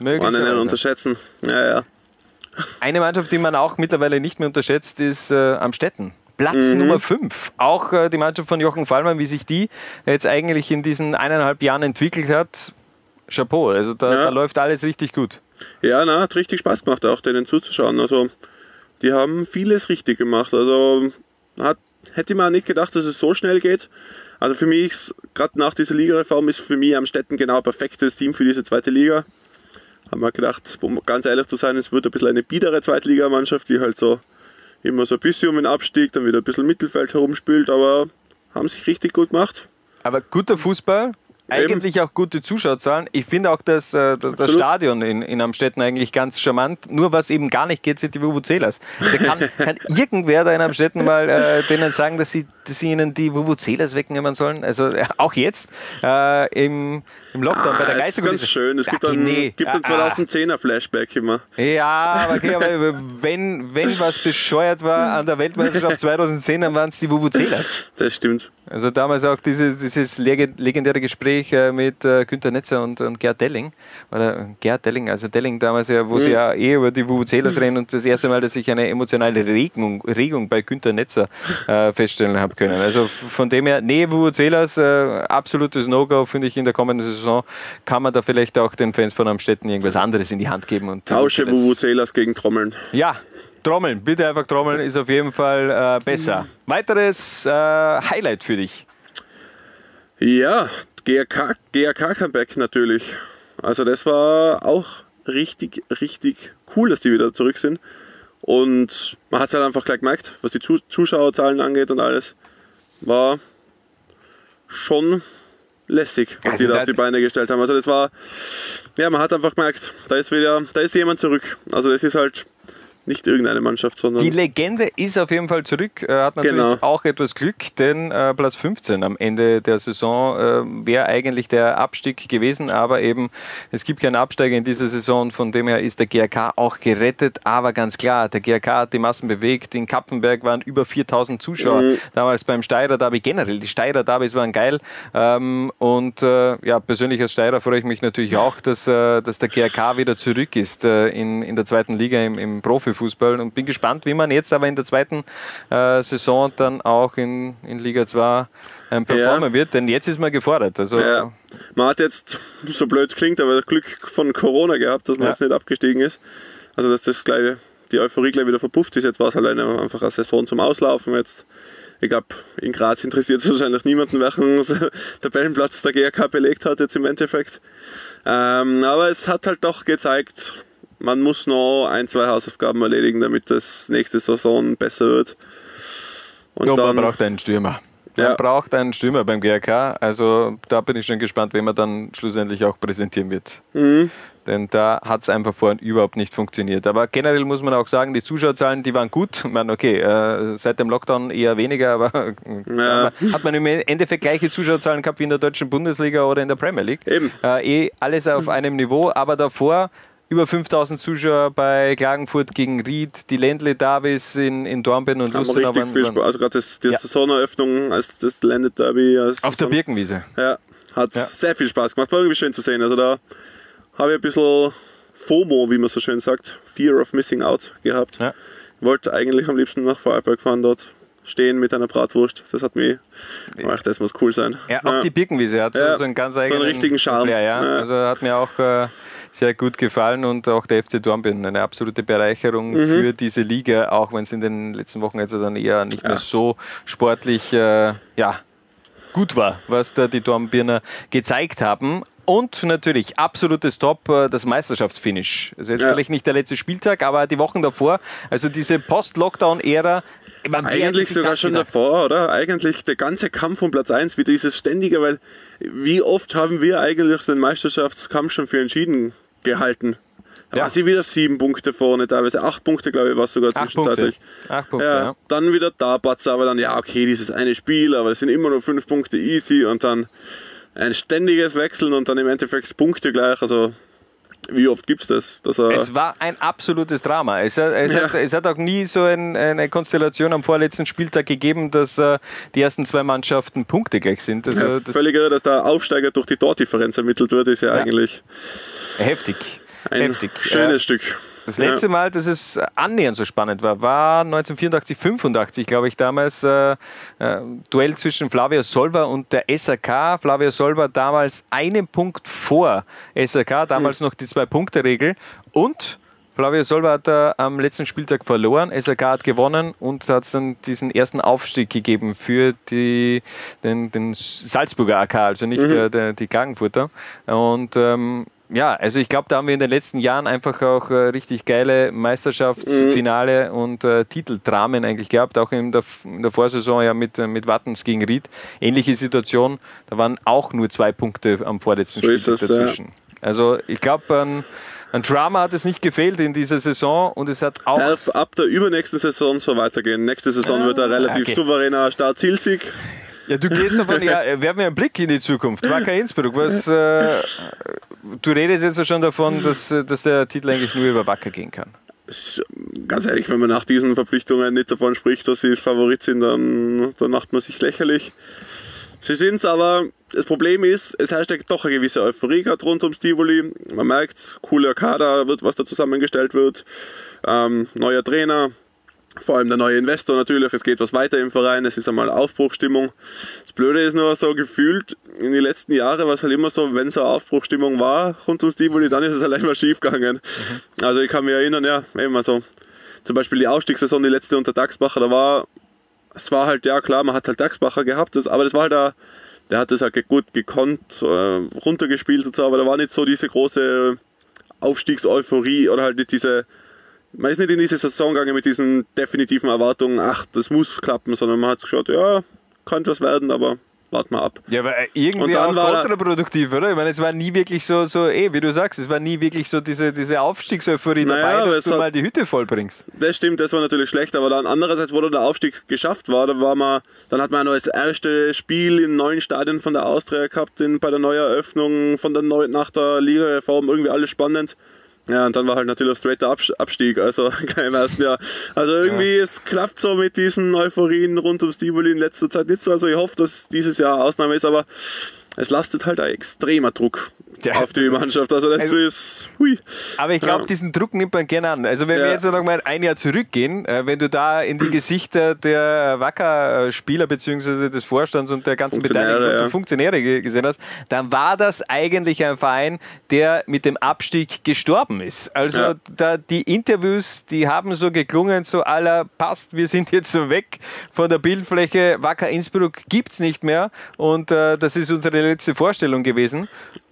einen möglicherweise. unterschätzen. Ja, ja. Eine Mannschaft, die man auch mittlerweile nicht mehr unterschätzt, ist äh, Amstetten. Platz Mhm. Nummer 5. Auch äh, die Mannschaft von Jochen Fallmann, wie sich die jetzt eigentlich in diesen eineinhalb Jahren entwickelt hat. Chapeau, also da, Ja. da läuft alles richtig gut. Ja, na, hat richtig Spaß gemacht, auch denen zuzuschauen. Also, die haben vieles richtig gemacht. Also, hat, hätte man nicht gedacht, dass es so schnell geht. Also, für mich, gerade nach dieser Ligareform, ist für mich Amstetten genau ein perfektes Team für diese zweite Liga. Haben wir gedacht, um ganz ehrlich zu sein, es wird ein bisschen eine biedere Zweitligamannschaft, die halt so immer so ein bisschen um den Abstieg, dann wieder ein bisschen Mittelfeld herumspielt, aber haben sich richtig gut gemacht. Aber guter Fußball, eigentlich auch gute Zuschauerzahlen. Ich finde auch das, äh, das, das Absolut. Stadion in, in Amstetten eigentlich ganz charmant. Nur was eben gar nicht geht, sind die Vuvuzelas. Da kann, kann irgendwer da in Amstetten mal äh, denen sagen, dass sie sie ihnen die Vuvuzelas wegnehmen sollen? Also äh, auch jetzt äh, im, im Lockdown ah, bei der Das ist ganz schön. Es gibt dann, nee. gibt Ah, ah. 2010er Flashback immer. Ja, aber, okay, aber wenn, wenn was bescheuert war an der Weltmeisterschaft 2010, dann waren es die Vuvuzelas. Das stimmt. Also damals auch diese, dieses lege- legendäre Gespräch äh, mit äh, Günter Netzer und, und Gerd Delling. Oder Gerd Delling, also Delling damals ja, wo sie ja eh über die Vuvuzelas reden und das erste Mal, dass ich eine emotionale Regung, Regung bei Günter Netzer äh, feststellen habe können. Also von dem her, nee, Vuvuzelas, äh, absolutes No-Go, finde ich in der kommenden Saison, kann man da vielleicht auch den Fans von Amstetten irgendwas anderes in die Hand geben. Und Tausche Vuvuzelas gegen Trommeln. ja, Trommeln, bitte einfach Trommeln, ist auf jeden Fall äh, besser. Weiteres äh, Highlight für dich. Ja, GRK, GRK Comeback natürlich. Also das war auch richtig, richtig cool, dass die wieder zurück sind. Und man hat es halt einfach gleich gemerkt, was die Zu- Zuschauerzahlen angeht und alles. War schon lässig, was Also die da da- auf die Beine gestellt haben. Also das war, ja, man hat einfach gemerkt, da ist wieder, da ist jemand zurück. Also das ist halt nicht irgendeine Mannschaft, sondern Die Legende ist auf jeden Fall zurück, äh, hat natürlich Genau. auch etwas Glück, denn äh, Platz 15 am Ende der Saison äh, wäre eigentlich der Abstieg gewesen, aber eben es gibt keinen Absteiger in dieser Saison, von dem her ist der GRK auch gerettet, aber ganz klar, der GRK hat die Massen bewegt, in Kappenberg waren über 4000 Zuschauer, Mhm. damals beim Steirer Derby. Generell, die Steirer Derbys waren geil. Ähm, und äh, ja, persönlich als Steirer freue ich mich natürlich auch, dass, äh, dass der GRK wieder zurück ist in, in der zweiten Liga im, im Profifußball und bin gespannt, wie man jetzt aber in der zweiten äh, Saison dann auch in, in Liga 2 ähm, performen wird, denn jetzt ist man gefordert. Also Ja. Man hat jetzt, so blöd klingt, aber Glück von Corona gehabt, dass man Ja. jetzt nicht abgestiegen ist. Also dass das gleich, die Euphorie gleich wieder verpufft ist. Jetzt war es halt eine, einfach eine Saison zum Auslaufen. Jetzt, ich glaube, in Graz interessiert es wahrscheinlich niemanden, welchen Tabellenplatz der GRK belegt hat jetzt im Endeffekt. Ähm, aber es hat halt doch gezeigt, man muss noch ein, zwei Hausaufgaben erledigen, damit das nächste Saison besser wird. Und Ja, dann, man braucht einen Stürmer. Man Ja. braucht einen Stürmer beim GRK. Also da bin ich schon gespannt, wen man dann schlussendlich auch präsentieren wird. Mhm. Denn da hat es einfach vorhin überhaupt nicht funktioniert. Aber generell muss man auch sagen, die Zuschauerzahlen, die waren gut. Ich meine, okay, äh, seit dem Lockdown eher weniger, aber Ja. hat man im Endeffekt gleiche Zuschauerzahlen gehabt wie in der deutschen Bundesliga oder in der Premier League. Eben. Äh, eh alles auf einem Niveau, aber davor über 5000 Zuschauer bei Klagenfurt gegen Ried, die Ländle Davis in, in Dornbirn und Lustenau richtig waren- viel Spaß. Also gerade das, die Ja. Saisoneröffnung als das Landed Derby. Als Auf der Birkenwiese. Ja, hat Ja. sehr viel Spaß gemacht. War irgendwie schön zu sehen. Also da habe ich ein bisschen FOMO, wie man so schön sagt, Fear of Missing Out gehabt. Ja. Ich wollte eigentlich am liebsten nach Vorarlberg fahren, dort stehen mit einer Bratwurst. Das hat mich gemacht, das muss cool sein. Ja, auch die Birkenwiese hat so- Ja, so einen ganz so einen eigenen richtigen Charme. Flair, ja. Ja. Also hat mir auch äh, sehr gut gefallen und auch der FC Dornbirn eine absolute Bereicherung Mhm. für diese Liga, auch wenn es in den letzten Wochen also dann eher nicht mehr so sportlich äh, ja, gut war, was da die Dornbirner gezeigt haben. Und natürlich absolutes Top, äh, das Meisterschaftsfinish. Also jetzt Ja. vielleicht nicht der letzte Spieltag, aber die Wochen davor, also diese Post-Lockdown-Ära. Eigentlich sogar schon gedacht? davor, oder? Eigentlich der ganze Kampf um Platz 1, wie dieses ständige, weil wie oft haben wir eigentlich den Meisterschaftskampf schon für entschieden gehalten? Da Ja. waren sie wieder sieben Punkte vorne, teilweise acht Punkte, glaube ich, war es sogar Acht Punkte. zwischenzeitlich. Acht Punkte, ja, ja. Dann wieder da, Batz, aber dann, ja, okay, dieses eine Spiel, aber es sind immer nur fünf Punkte easy und dann ein ständiges Wechseln und dann im Endeffekt Punkte gleich. Also, wie oft gibt es das? Dass Es war ein absolutes Drama. Es hat, es, Ja. hat, es hat auch nie so ein, eine Konstellation am vorletzten Spieltag gegeben, dass äh, die ersten zwei Mannschaften Punkte gleich sind. Also ja, das völlig irre, dass der Aufsteiger durch die Tordifferenz ermittelt wird, ist ja, Ja. Heftig. ein heftig. schönes Äh, Stück. Das letzte Mal, dass es annähernd so spannend war, war 1984, 85, glaube ich, damals äh, äh, Duell zwischen Flavia Solva und der SAK. Flavia Solva damals einen Punkt vor SAK, damals noch die Zwei-Punkte-Regel. Und Flavia Solva hat äh, am letzten Spieltag verloren, SAK hat gewonnen und hat dann diesen ersten Aufstieg gegeben für die, den, den Salzburger AK, also nicht äh, der, die Klagenfurter. Und ähm, ja, also ich glaube, da haben wir in den letzten Jahren einfach auch äh, richtig geile Meisterschaftsfinale und äh, Titeldramen eigentlich gehabt, auch in der, in der Vorsaison ja mit, äh, mit Wattens gegen Ried. Ähnliche Situation, da waren auch nur zwei Punkte am vorletzten So Spieltag es, ja. dazwischen. Also ich glaube, ähm, Ein Drama hat es nicht gefehlt in dieser Saison und es hat auch. Darf ab der übernächsten Saison so weitergehen. Nächste Saison wird ein relativ okay. souveräner Start-Zielsieg. Ja, du gehst davon, ja, wir einen Blick in die Zukunft. Wacker Innsbruck, was, äh, du redest jetzt ja schon davon, dass, äh, dass der Titel eigentlich nur über Wacker gehen kann. Ganz ehrlich, wenn man nach diesen Verpflichtungen nicht davon spricht, dass sie Favorit sind, dann, dann macht man sich lächerlich. Sie sind es, aber das Problem ist, es herrscht ja doch eine gewisse Euphorie gerade rund ums Tivoli. Man merkt, cooler Kader, wird, was da zusammengestellt wird. Ähm, neuer Trainer, vor allem der neue Investor natürlich. Es geht was weiter im Verein, es ist einmal Aufbruchstimmung. Das Blöde ist nur so gefühlt, in den letzten Jahren war es halt immer so, wenn so eine Aufbruchstimmung war rund ums Tivoli, dann ist es halt immer schief gegangen. Also ich kann mich erinnern, ja, eben also zum Beispiel die Aufstiegssaison, die letzte unter Daxbacher, da war, es war halt, ja klar, man hat halt Daxbacher gehabt, aber das war halt auch, der hat das halt gut gekonnt, äh, runtergespielt und so, aber da war nicht so diese große Aufstiegseuphorie oder halt nicht diese, man ist nicht in diese Saison gegangen mit diesen definitiven Erwartungen, ach, das muss klappen, sondern man hat geschaut, ja, könnte was werden, aber warten wir ab. Ja, aber Und irgendwie dann auch war- kontraproduktiv, oder? Ich meine, es war nie wirklich so, so eh, wie du sagst, es war nie wirklich so diese, diese Aufstiegseuphorie Naja, dabei, dass du hat- mal die Hütte vollbringst. Das stimmt, das war natürlich schlecht, aber dann andererseits, wo dann der Aufstieg geschafft war, da war man, dann hat man noch das erste Spiel im neuen Stadion von der Austria gehabt, in, bei der Neueröffnung von der Neu nach der Liga-Reform, irgendwie alles spannend. Ja, und dann war halt natürlich straighter Abs- Abstieg, also im ersten Jahr. Also irgendwie, es klappt so mit diesen Euphorien rund ums Tivoli in letzter Zeit nicht so. Also ich hoffe, dass dieses Jahr Ausnahme ist, aber es lastet halt ein extremer Druck Auf die Mannschaft. Also das Also- ist, hui. Aber ich glaube, Ja. diesen Druck nimmt man gerne an. Also wenn wir Ja. jetzt noch mal ein Jahr zurückgehen, äh, wenn du da in die Gesichter der Wacker-Spieler bzw. des Vorstands und der ganzen Beteiligten und ja. Funktionäre ge- gesehen hast, dann war das eigentlich ein Verein, der mit dem Abstieg gestorben ist. Also Ja. da die Interviews, die haben so geklungen, so aller passt, wir sind jetzt so weg von der Bildfläche, Wacker Innsbruck gibt es nicht mehr und äh, das ist unsere letzte Vorstellung gewesen.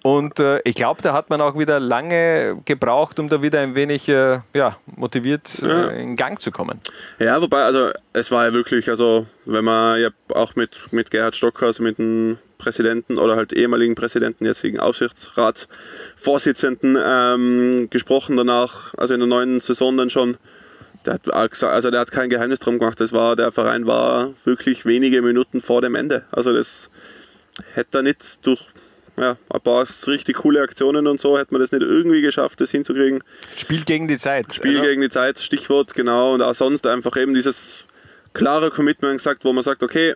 Und äh, ich glaube, da hat man auch wieder lange gebraucht, um da wieder ein wenig äh, ja, motiviert Ja. äh, in Gang zu kommen. Ja, wobei, also es war ja wirklich, also wenn man ja auch mit, mit Gerhard Stockhaus, mit dem Präsidenten oder halt ehemaligen Präsidenten, jetzigen Aufsichtsratsvorsitzenden ähm, gesprochen danach, also in der neuen Saison dann schon. Der hat, also der hat kein Geheimnis drum gemacht. Das war, der Verein war wirklich wenige Minuten vor dem Ende. Also das hätte er nicht durch ja, ein paar richtig coole Aktionen und so, hätte man das nicht irgendwie geschafft, das hinzukriegen. Spiel gegen die Zeit. Spiel oder? gegen die Zeit, Stichwort, genau. Und auch sonst einfach eben dieses klare Commitment gesagt, wo man sagt, okay,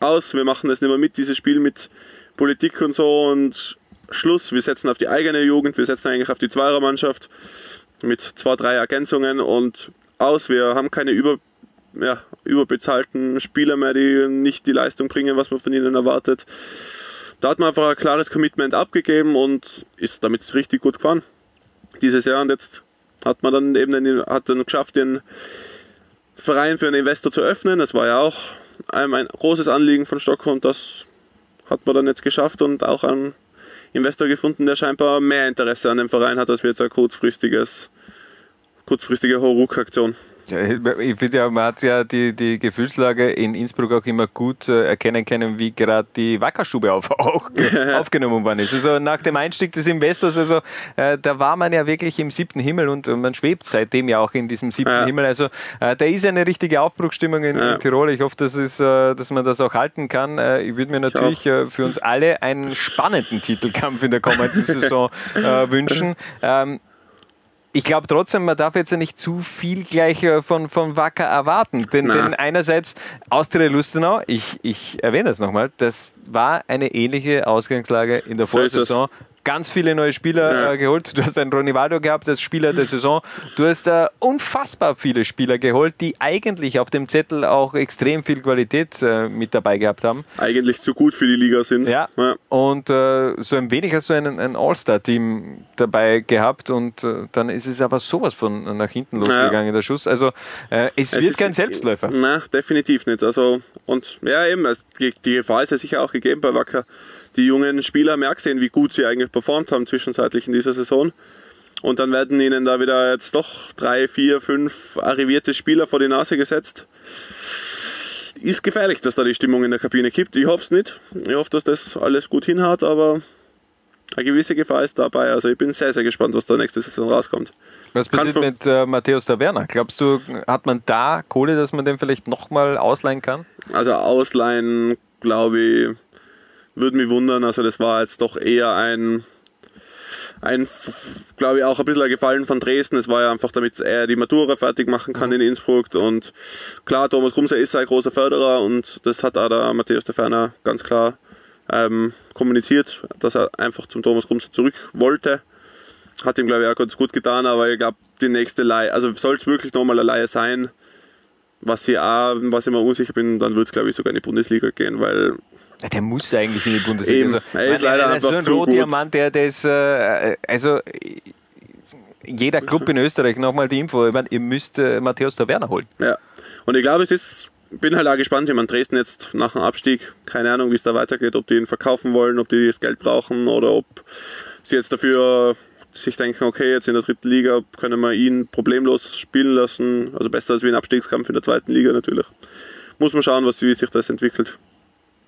aus, wir machen das nicht mehr mit, dieses Spiel mit Politik und so und Schluss, wir setzen auf die eigene Jugend, wir setzen eigentlich auf die Zweiermannschaft mit zwei, drei Ergänzungen und aus, wir haben keine über, ja, überbezahlten Spieler mehr, die nicht die Leistung bringen, was man von ihnen erwartet. Da hat man einfach ein klares Commitment abgegeben und ist damit richtig gut gefahren dieses Jahr und jetzt hat man dann eben den, hat dann geschafft, den Verein für einen Investor zu öffnen. Das war ja auch ein, großes Anliegen von Stockholm. Das hat man dann jetzt geschafft und auch einen Investor gefunden, der scheinbar mehr Interesse an dem Verein hat, als wir jetzt ein kurzfristiges, kurzfristige Hauruck-Aktion. Ich finde ja, man hat ja die, die Gefühlslage in Innsbruck auch immer gut äh, erkennen können, wie gerade die Wackerstube auf, auch aufgenommen worden ist. Also nach dem Einstieg des Investors, also äh, da war man ja wirklich im siebten Himmel und man schwebt seitdem ja auch in diesem siebten Ja. Himmel. Also äh, da ist eine richtige Aufbruchstimmung in, Ja. in Tirol. Ich hoffe, dass, es, äh, dass man das auch halten kann. Äh, ich würde mir natürlich äh, für uns alle einen spannenden Titelkampf in der kommenden Saison wünschen. Ähm, ich glaube trotzdem, man darf jetzt ja nicht zu viel gleich äh, von, von Wacker erwarten. Denn, denn einerseits Austria Lustenau, ich, ich erwähne das nochmal, das war eine ähnliche Ausgangslage in der So. Vorsaison. Ganz viele neue Spieler Ja. äh, geholt. Du hast einen Ronivaldo gehabt als Spieler der Saison. Du hast äh, unfassbar viele Spieler geholt, die eigentlich auf dem Zettel auch extrem viel Qualität äh, mit dabei gehabt haben. Eigentlich zu gut für die Liga sind. Ja. Und äh, so ein wenig hast du ein, ein All-Star-Team dabei gehabt und äh, dann ist es aber sowas von nach hinten losgegangen, der Schuss. Also äh, es, wird ist- kein Selbstläufer. Na, definitiv nicht. Also, und ja, eben, es, die, die Gefahr ist ja sicher auch gegeben bei Wacker. Die jungen Spieler ja gesehen, wie gut sie eigentlich performt haben zwischenzeitlich in dieser Saison. Und dann werden ihnen da wieder jetzt doch drei, vier, fünf arrivierte Spieler vor die Nase gesetzt. Ist gefährlich, dass da die Stimmung in der Kabine kippt. Ich hoffe es nicht. Ich hoffe, dass das alles gut hinhaut, aber eine gewisse Gefahr ist dabei. Also ich bin sehr, sehr gespannt, was da nächste Saison rauskommt. Was passiert mit äh, Matthäus Taverna? Glaubst du, hat man da Kohle, dass man den vielleicht nochmal ausleihen kann? Also ausleihen, glaube ich, würde mich wundern. Also das war jetzt doch eher ein, ein glaube ich, auch ein bisschen ein Gefallen von Dresden. Es war ja einfach, damit er die Matura fertig machen kann in Innsbruck. Und klar, Thomas Grumser ist ein großer Förderer und das hat auch der Matthäus de Ferner ganz klar ähm, kommuniziert, dass er einfach zum Thomas Grumser zurück wollte. Hat ihm, glaube ich, auch ganz gut getan, aber ich glaube, die nächste Leihe, also soll es wirklich nochmal eine Leihe sein, was ich auch, was ich mir unsicher bin, dann wird es, glaube ich, sogar in die Bundesliga gehen, weil Der muss eigentlich in die Bundesliga. Eben. Er ist leider der ist so einfach ein zu gut. Rohdiamant, der, der ist, äh, also jeder Club in Österreich, nochmal die Info, ich meine, ihr müsst äh, Matthäus Taverna holen. Ja, und ich glaube, es ist, bin halt auch gespannt, ich meine, Dresden jetzt nach dem Abstieg, keine Ahnung, wie es da weitergeht, ob die ihn verkaufen wollen, ob die das Geld brauchen oder ob sie jetzt dafür sich denken, okay, jetzt in der dritten Liga können wir ihn problemlos spielen lassen, also besser als wie ein Abstiegskampf in der zweiten Liga natürlich. Muss man schauen, was, wie sich das entwickelt.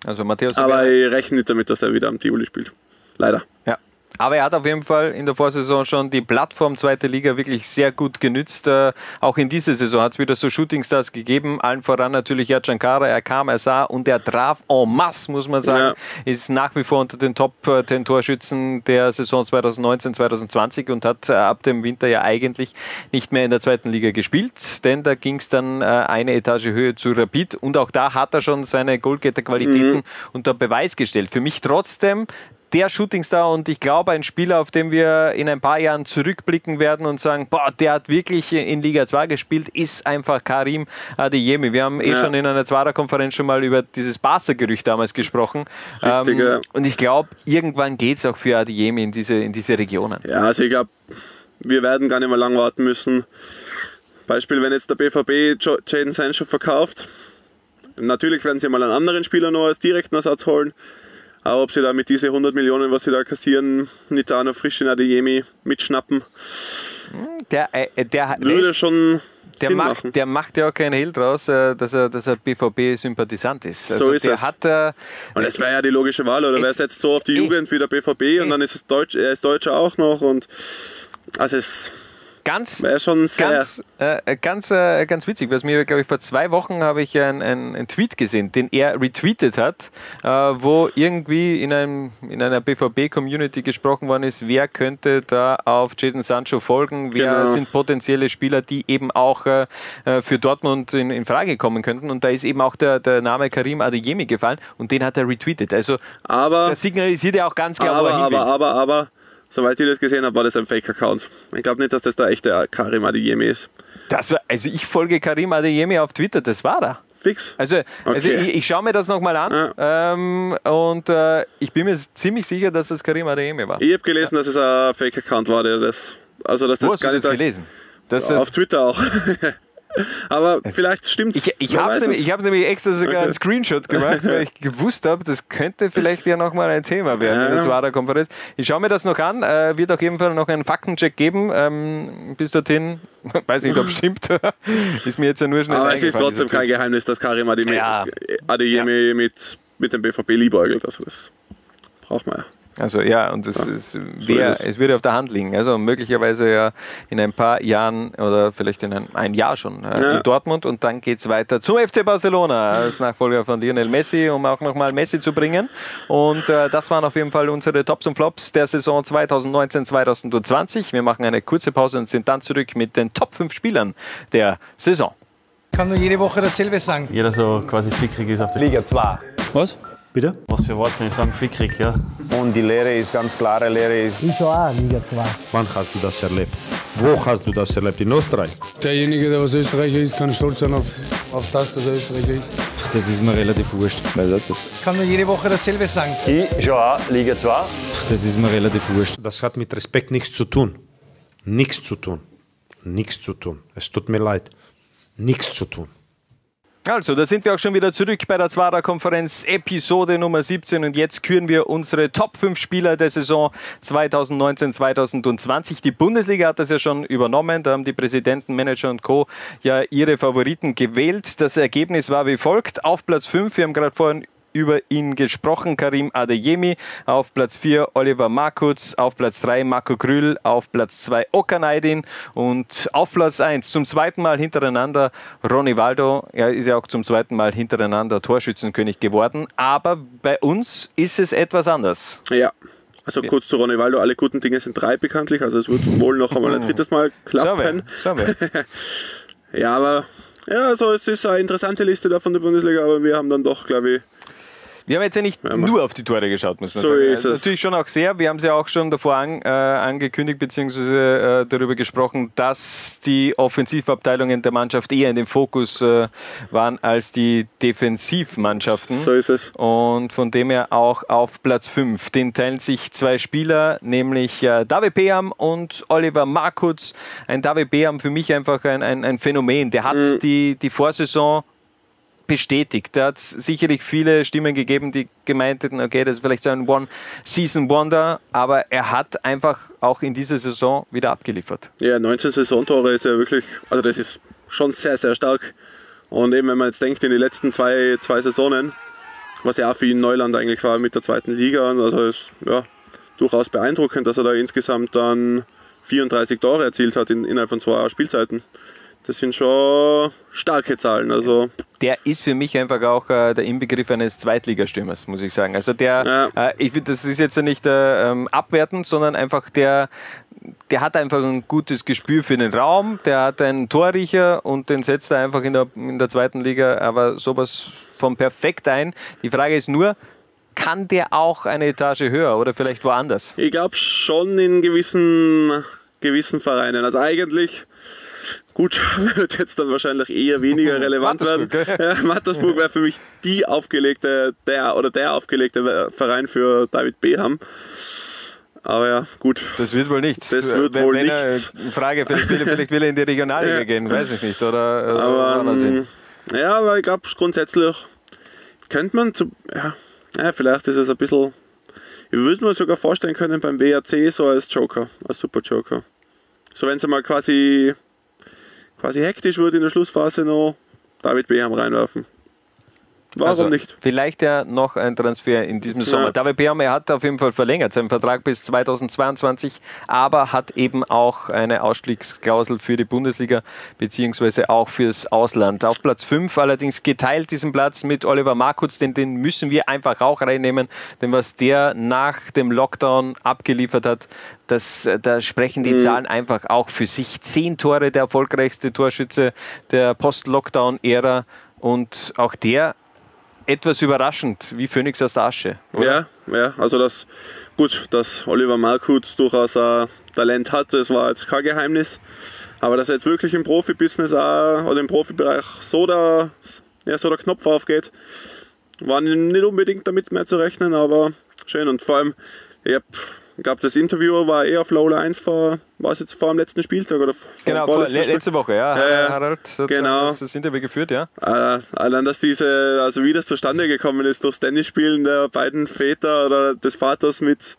Also Matthäus Aber ich rechne nicht damit, dass er wieder am Tivoli spielt. Leider. Ja. Aber er hat auf jeden Fall in der Vorsaison schon die Plattform zweite Liga wirklich sehr gut genützt. Äh, auch in dieser Saison hat es wieder so Shootingstars gegeben. Allen voran natürlich Yachankara. Er kam, er sah und er traf en masse, muss man sagen. Ist nach wie vor unter den Top 10 Torschützen der Saison 2019, 2020 und hat äh, ab dem Winter ja eigentlich nicht mehr in der zweiten Liga gespielt, denn da ging es dann äh, eine Etage höher zu Rapid und auch da hat er schon seine Goalgetter-Qualitäten unter Beweis gestellt. Für mich trotzdem der Shootingstar und ich glaube ein Spieler, auf den wir in ein paar Jahren zurückblicken werden und sagen, boah, der hat wirklich in Liga 2 gespielt, ist einfach Karim Adeyemi. Wir haben eh Ja. schon in einer Zwarer-Konferenz schon mal über dieses Barca-Gerücht damals gesprochen. Richtig, ja. Und ich glaube, irgendwann geht es auch für Adeyemi in diese, in diese Regionen. Ja, also ich glaube, wir werden gar nicht mehr lang warten müssen. Beispiel, wenn jetzt der BVB Jadon Sancho verkauft, natürlich werden sie mal einen anderen Spieler noch als direkten Ersatz holen. Aber ob sie da mit diesen 100 Millionen, was sie da kassieren, noch frisch in Adeyemi mitschnappen, Der, äh, der, würde lässt- schon der Sinn macht, machen. der macht ja auch keinen Hehl draus, äh, dass er, dass er BVB-Sympathisant ist. Also ist der es. hat äh, Und es wäre ja die logische Wahl, oder wer setzt so auf die. Jugend wie der BVB und dann ist es Deutsch, er ist Deutscher auch noch und also es ganz wäre schon sehr Ganz, äh, ganz, äh, ganz witzig, was mir, glaube ich, vor zwei Wochen habe ich einen einen Tweet gesehen, den er retweetet hat, äh, wo irgendwie in, einem, in einer BVB-Community gesprochen worden ist, wer könnte da auf Jadon Sancho folgen, wer Genau. sind potenzielle Spieler, die eben auch äh, äh, für Dortmund in, in Frage kommen könnten. Und da ist eben auch der, der Name Karim Adeyemi gefallen und den hat er retweetet. Also aber das signalisiert ja auch ganz klar, wo aber, er hin will. aber, aber, aber, soweit ich das gesehen habe, war das ein Fake-Account. Ich glaube nicht, dass das der echte Karim Adeyemi ist. Das war, also ich folge Karim Adeyemi auf Twitter, das war er. Fix. Also, also Okay. ich, ich schaue mir das nochmal an ähm, und äh, ich bin mir ziemlich sicher, dass es Karim Adeyemi war. Ich habe gelesen, dass es ein Fake-Account war, der das. Also, dass Wo das hast du gar das nicht. gelesen? Das, Auf Twitter auch. aber vielleicht stimmt's. ich ich habe nämlich, hab nämlich extra sogar Okay. einen Screenshot gemacht, weil ich gewusst habe, das könnte vielleicht ja nochmal ein Thema werden in der Ja. Zwarer-Konferenz. Ich schaue mir das noch an, äh, wird auf jeden Fall noch einen Faktencheck geben. Ähm, bis dorthin, weiß nicht, ob es stimmt, ist mir jetzt ja nur schnell aber es ist trotzdem kein Geheimnis, dass Karim Adeyemi, Ja. Adeyemi mit, mit dem BVB liebäugelt. Also, das braucht man ja. Also ja, und es, es, wär, ist es. es würde auf der Hand liegen. Also möglicherweise ja in ein paar Jahren oder vielleicht in ein, ein Jahr schon äh, Ja. in Dortmund und dann geht es weiter zum FC Barcelona als Nachfolger von Lionel Messi, um auch nochmal Messi zu bringen. Und äh, das waren auf jeden Fall unsere Tops und Flops der Saison 2019-2020. Wir machen eine kurze Pause und sind dann zurück mit den Top 5 Spielern der Saison. Ich kann nur jede Woche dasselbe sagen. Jeder so quasi fickrig ist auf der Liga 2. Was? Bitte? Was für Wort kann ich sagen? Fickrig, ja. Und die Lehre ist ganz klare Lehre ist Ich schaue auch Liga 2. Wann hast du das erlebt? Wo hast du das erlebt? In Österreich? Derjenige, der was Österreicher ist, kann stolz sein auf, auf das, dass er Österreicher ist. Das ist mir relativ wurscht. Ich kann nur jede Woche dasselbe sagen. Ich schaue auch Liga 2. Das ist mir relativ wurscht. Das hat mit Respekt nichts zu tun. Nichts zu tun. Nichts zu tun. Es tut mir leid. Nichts zu tun. Also, da sind wir auch schon wieder zurück bei der Zwarer-Konferenz, Episode Nummer 17. Und jetzt küren wir unsere Top 5 Spieler der Saison 2019-2020. Die Bundesliga hat das ja schon übernommen. Da haben die Präsidenten, Manager und Co. ja ihre Favoriten gewählt. Das Ergebnis war wie folgt. Auf Platz 5, wir haben gerade vorhin über ihn gesprochen. Karim Adeyemi auf Platz 4, Oliver Markutz auf Platz 3, Marco Grüll auf Platz 2, Okanaidin und auf Platz 1 zum zweiten Mal hintereinander Ronny Waldo. Er ist ja auch zum zweiten Mal hintereinander Torschützenkönig geworden. Aber bei uns ist es etwas anders. Ja. Also kurz zu Ronny Waldo, alle guten Dinge sind drei bekanntlich, also es wird wohl noch einmal ein drittes Mal klappen. Schauen wir. Schauen wir. ja, aber ja, also es ist eine interessante Liste da von der Bundesliga, aber wir haben dann doch, glaube ich, wir haben jetzt ja nicht nur auf die Tore geschaut, muss man so sagen. Ist es. Natürlich schon auch sehr. Wir haben es ja auch schon davor an, äh, angekündigt bzw. Äh, darüber gesprochen, dass die Offensivabteilungen der Mannschaft eher in dem Fokus äh, waren als die Defensivmannschaften. So ist es. Und von dem her auch auf Platz 5. Den teilen sich zwei Spieler, nämlich äh, David Beham und Oliver Markutz. Ein David Beham für mich einfach ein, ein, ein Phänomen. Der hat Mhm. die, die Vorsaison bestätigt. Da hat es sicherlich viele Stimmen gegeben, die gemeint hätten, okay, das ist vielleicht so ein One-Season-Wonder, aber er hat einfach auch in dieser Saison wieder abgeliefert. Ja, 19 Saisontore ist ja wirklich, also das ist schon sehr, sehr stark. Und eben, wenn man jetzt denkt, in die letzten zwei, zwei Saisonen, was ja auch für ihn Neuland eigentlich war mit der zweiten Liga, also ist ja durchaus beeindruckend, dass er da insgesamt dann 34 Tore erzielt hat in, innerhalb von zwei Spielzeiten. Das sind schon starke Zahlen. Also der ist für mich einfach auch äh, der Inbegriff eines Zweitligastürmers, muss ich sagen. Also der, Ja. äh, ich das ist jetzt nicht äh, ähm, abwertend, sondern einfach der, der hat einfach ein gutes Gespür für den Raum, der hat einen Torriecher und den setzt er einfach in der, in der zweiten Liga aber sowas von perfekt ein. Die Frage ist nur, kann der auch eine Etage höher oder vielleicht woanders? ich glaube schon in gewissen, gewissen Vereinen. Also eigentlich, gut, wird jetzt dann wahrscheinlich eher weniger relevant werden. Mattersburg, Ja, Mattersburg wäre für mich die aufgelegte, der oder der aufgelegte Verein für David Beham. Aber ja, gut. Das wird wohl nichts. Das wird wenn, wohl wenn nichts. Frage, vielleicht will, er, vielleicht will er in die Regionalliga Ja. gehen, weiß ich nicht. Oder, oder Aber, ähm, ja, aber ich glaube grundsätzlich könnte man zu, ja, ja, vielleicht ist es ein bisschen, ich würde mir sogar vorstellen können beim WRC so als Joker, als Super Joker. So wenn es mal quasi, quasi hektisch wird in der Schlussphase noch David Beham reinwerfen. Warum Also, nicht? Vielleicht ja noch ein Transfer in diesem Sommer. Ja. David Beham, er hat auf jeden Fall verlängert seinen Vertrag bis 2022, aber hat eben auch eine Ausstiegsklausel für die Bundesliga beziehungsweise auch fürs Ausland. Auf Platz 5 allerdings geteilt diesen Platz mit Oliver Markutz, denn den müssen wir einfach auch reinnehmen, denn was der nach dem Lockdown abgeliefert hat, das, da sprechen die Zahlen einfach auch für sich. Zehn Tore, der erfolgreichste Torschütze der Post-Lockdown-Ära und auch der etwas überraschend, wie Phönix aus der Asche. Oder? Ja, ja, also das, gut, dass Oliver Markutz durchaus ein Talent hat, das war jetzt kein Geheimnis. Aber dass er jetzt wirklich im Profibusiness auch, oder im Profibereich so der, ja, so der Knopf aufgeht, war nicht unbedingt damit mehr zu rechnen, aber schön. Und vor allem, ich hab, ich glaube, das Interview war eher auf Lowla 1 vor, war es jetzt vor dem letzten Spieltag oder vor Genau, vor, le letzte Woche, ja. Ja. Harald hat Genau. das, das Interview geführt, ja. Äh, allein, dass diese, also wie das zustande gekommen ist, durchs Tennisspielen der beiden Väter oder des Vaters mit,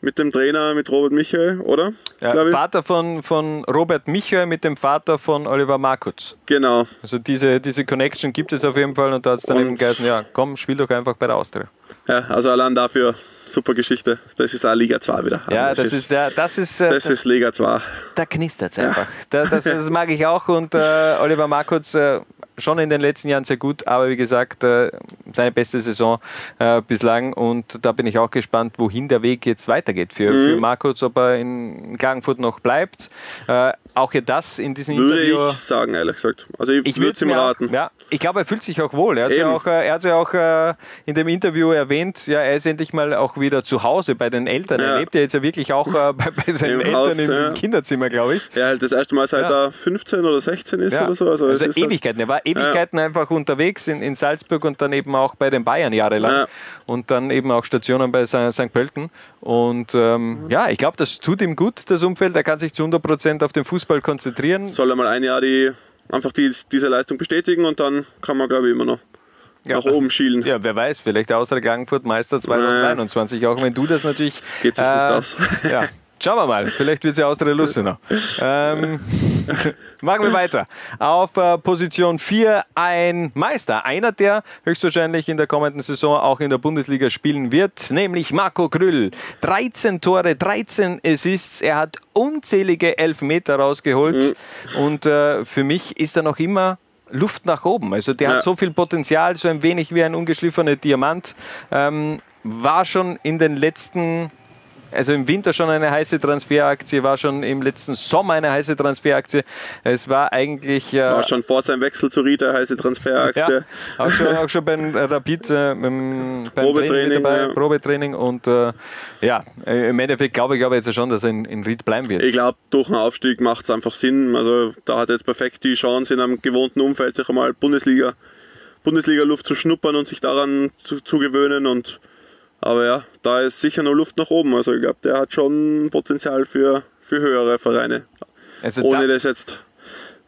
mit dem Trainer, mit Robert Michael, oder? ja. Vater von, von Robert Michael mit dem Vater von Oliver Markutz. Genau. Also diese, diese Connection gibt es auf jeden Fall und da hat es dann Und- eben geheißen, ja, komm, spiel doch einfach bei der Austria. Ja, also allein dafür super Geschichte. Das ist auch Liga 2 wieder. Also Ja, das ist, ja, das ist, äh, das ist Liga 2. da knistert es einfach. Da, das, das mag ich auch und äh, Oliver Markutz äh, schon in den letzten Jahren sehr gut, aber wie gesagt, äh, seine beste Saison äh, bislang und da bin ich auch gespannt, wohin der Weg jetzt weitergeht für, Mhm. für Markutz, ob er in Klagenfurt noch bleibt. Äh, auch hier das in diesem Würde Interview. ich sagen, ehrlich gesagt. Also ich, Ich würde würde es ihm raten. Auch, ja, ich glaube, er fühlt sich auch wohl. Er hat ja auch, äh, er hat ja auch äh, in dem Interview erwähnt, ja, er ist endlich mal auch wieder zu Hause bei den Eltern. Er Ja. lebt ja jetzt ja wirklich auch äh, bei, bei seinen Im Eltern Haus, im, ja. im Kinderzimmer, glaube ich. Ja, halt das erste Mal seit Ja. er 15 oder 16 ist oder so. Also, Also, halt- Ewigkeiten. Er war Ewigkeiten einfach unterwegs in, in Salzburg und dann eben auch bei den Bayern jahrelang. Ja. Und dann eben auch Stationen bei St. Pölten. Und ähm, ja, ich glaube, das tut ihm gut, das Umfeld. Er kann sich zu 100 Prozent auf den Fußball konzentrieren. soll er mal ein Jahr die, einfach die, diese Leistung bestätigen und dann kann man, glaube ich, immer noch Ja. nach oben schielen. Ja, wer weiß, vielleicht Austria Klagenfurt Meister 2021, auch wenn du das natürlich. geht sich nicht aus. Ja, Schauen wir mal, vielleicht wird es ja Austria Lustenau. Ähm, machen wir weiter. Auf äh, Position 4 ein Meister, einer, der höchstwahrscheinlich in der kommenden Saison auch in der Bundesliga spielen wird, nämlich Marco Krüll. 13 Tore, 13 Assists, er hat unzählige Elfmeter rausgeholt mhm. und äh, für mich ist er noch immer Luft nach oben. Also der ja. hat so viel Potenzial, so ein wenig wie ein ungeschliffener Diamant. Ähm, war schon in den letzten also im Winter schon eine heiße Transferaktie, war schon im letzten Sommer eine heiße Transferaktie. Es war eigentlich. Äh, war schon vor seinem Wechsel zu Ried eine heiße Transferaktie. Ja, auch, schon, auch schon beim Rapid äh, beim Probetraining, dabei, ja. Probetraining und äh, ja, im Endeffekt glaube ich aber jetzt schon, dass er in, in Ried bleiben wird. Ich glaube, durch einen Aufstieg macht es einfach Sinn. Also da hat er jetzt perfekt die Chance, in einem gewohnten Umfeld sich einmal Bundesliga, Bundesliga-Luft zu schnuppern und sich daran zu, zu gewöhnen und aber ja, da ist sicher noch Luft nach oben. Also ich glaube, der hat schon Potenzial für, für höhere Vereine. Also Ohne da das jetzt,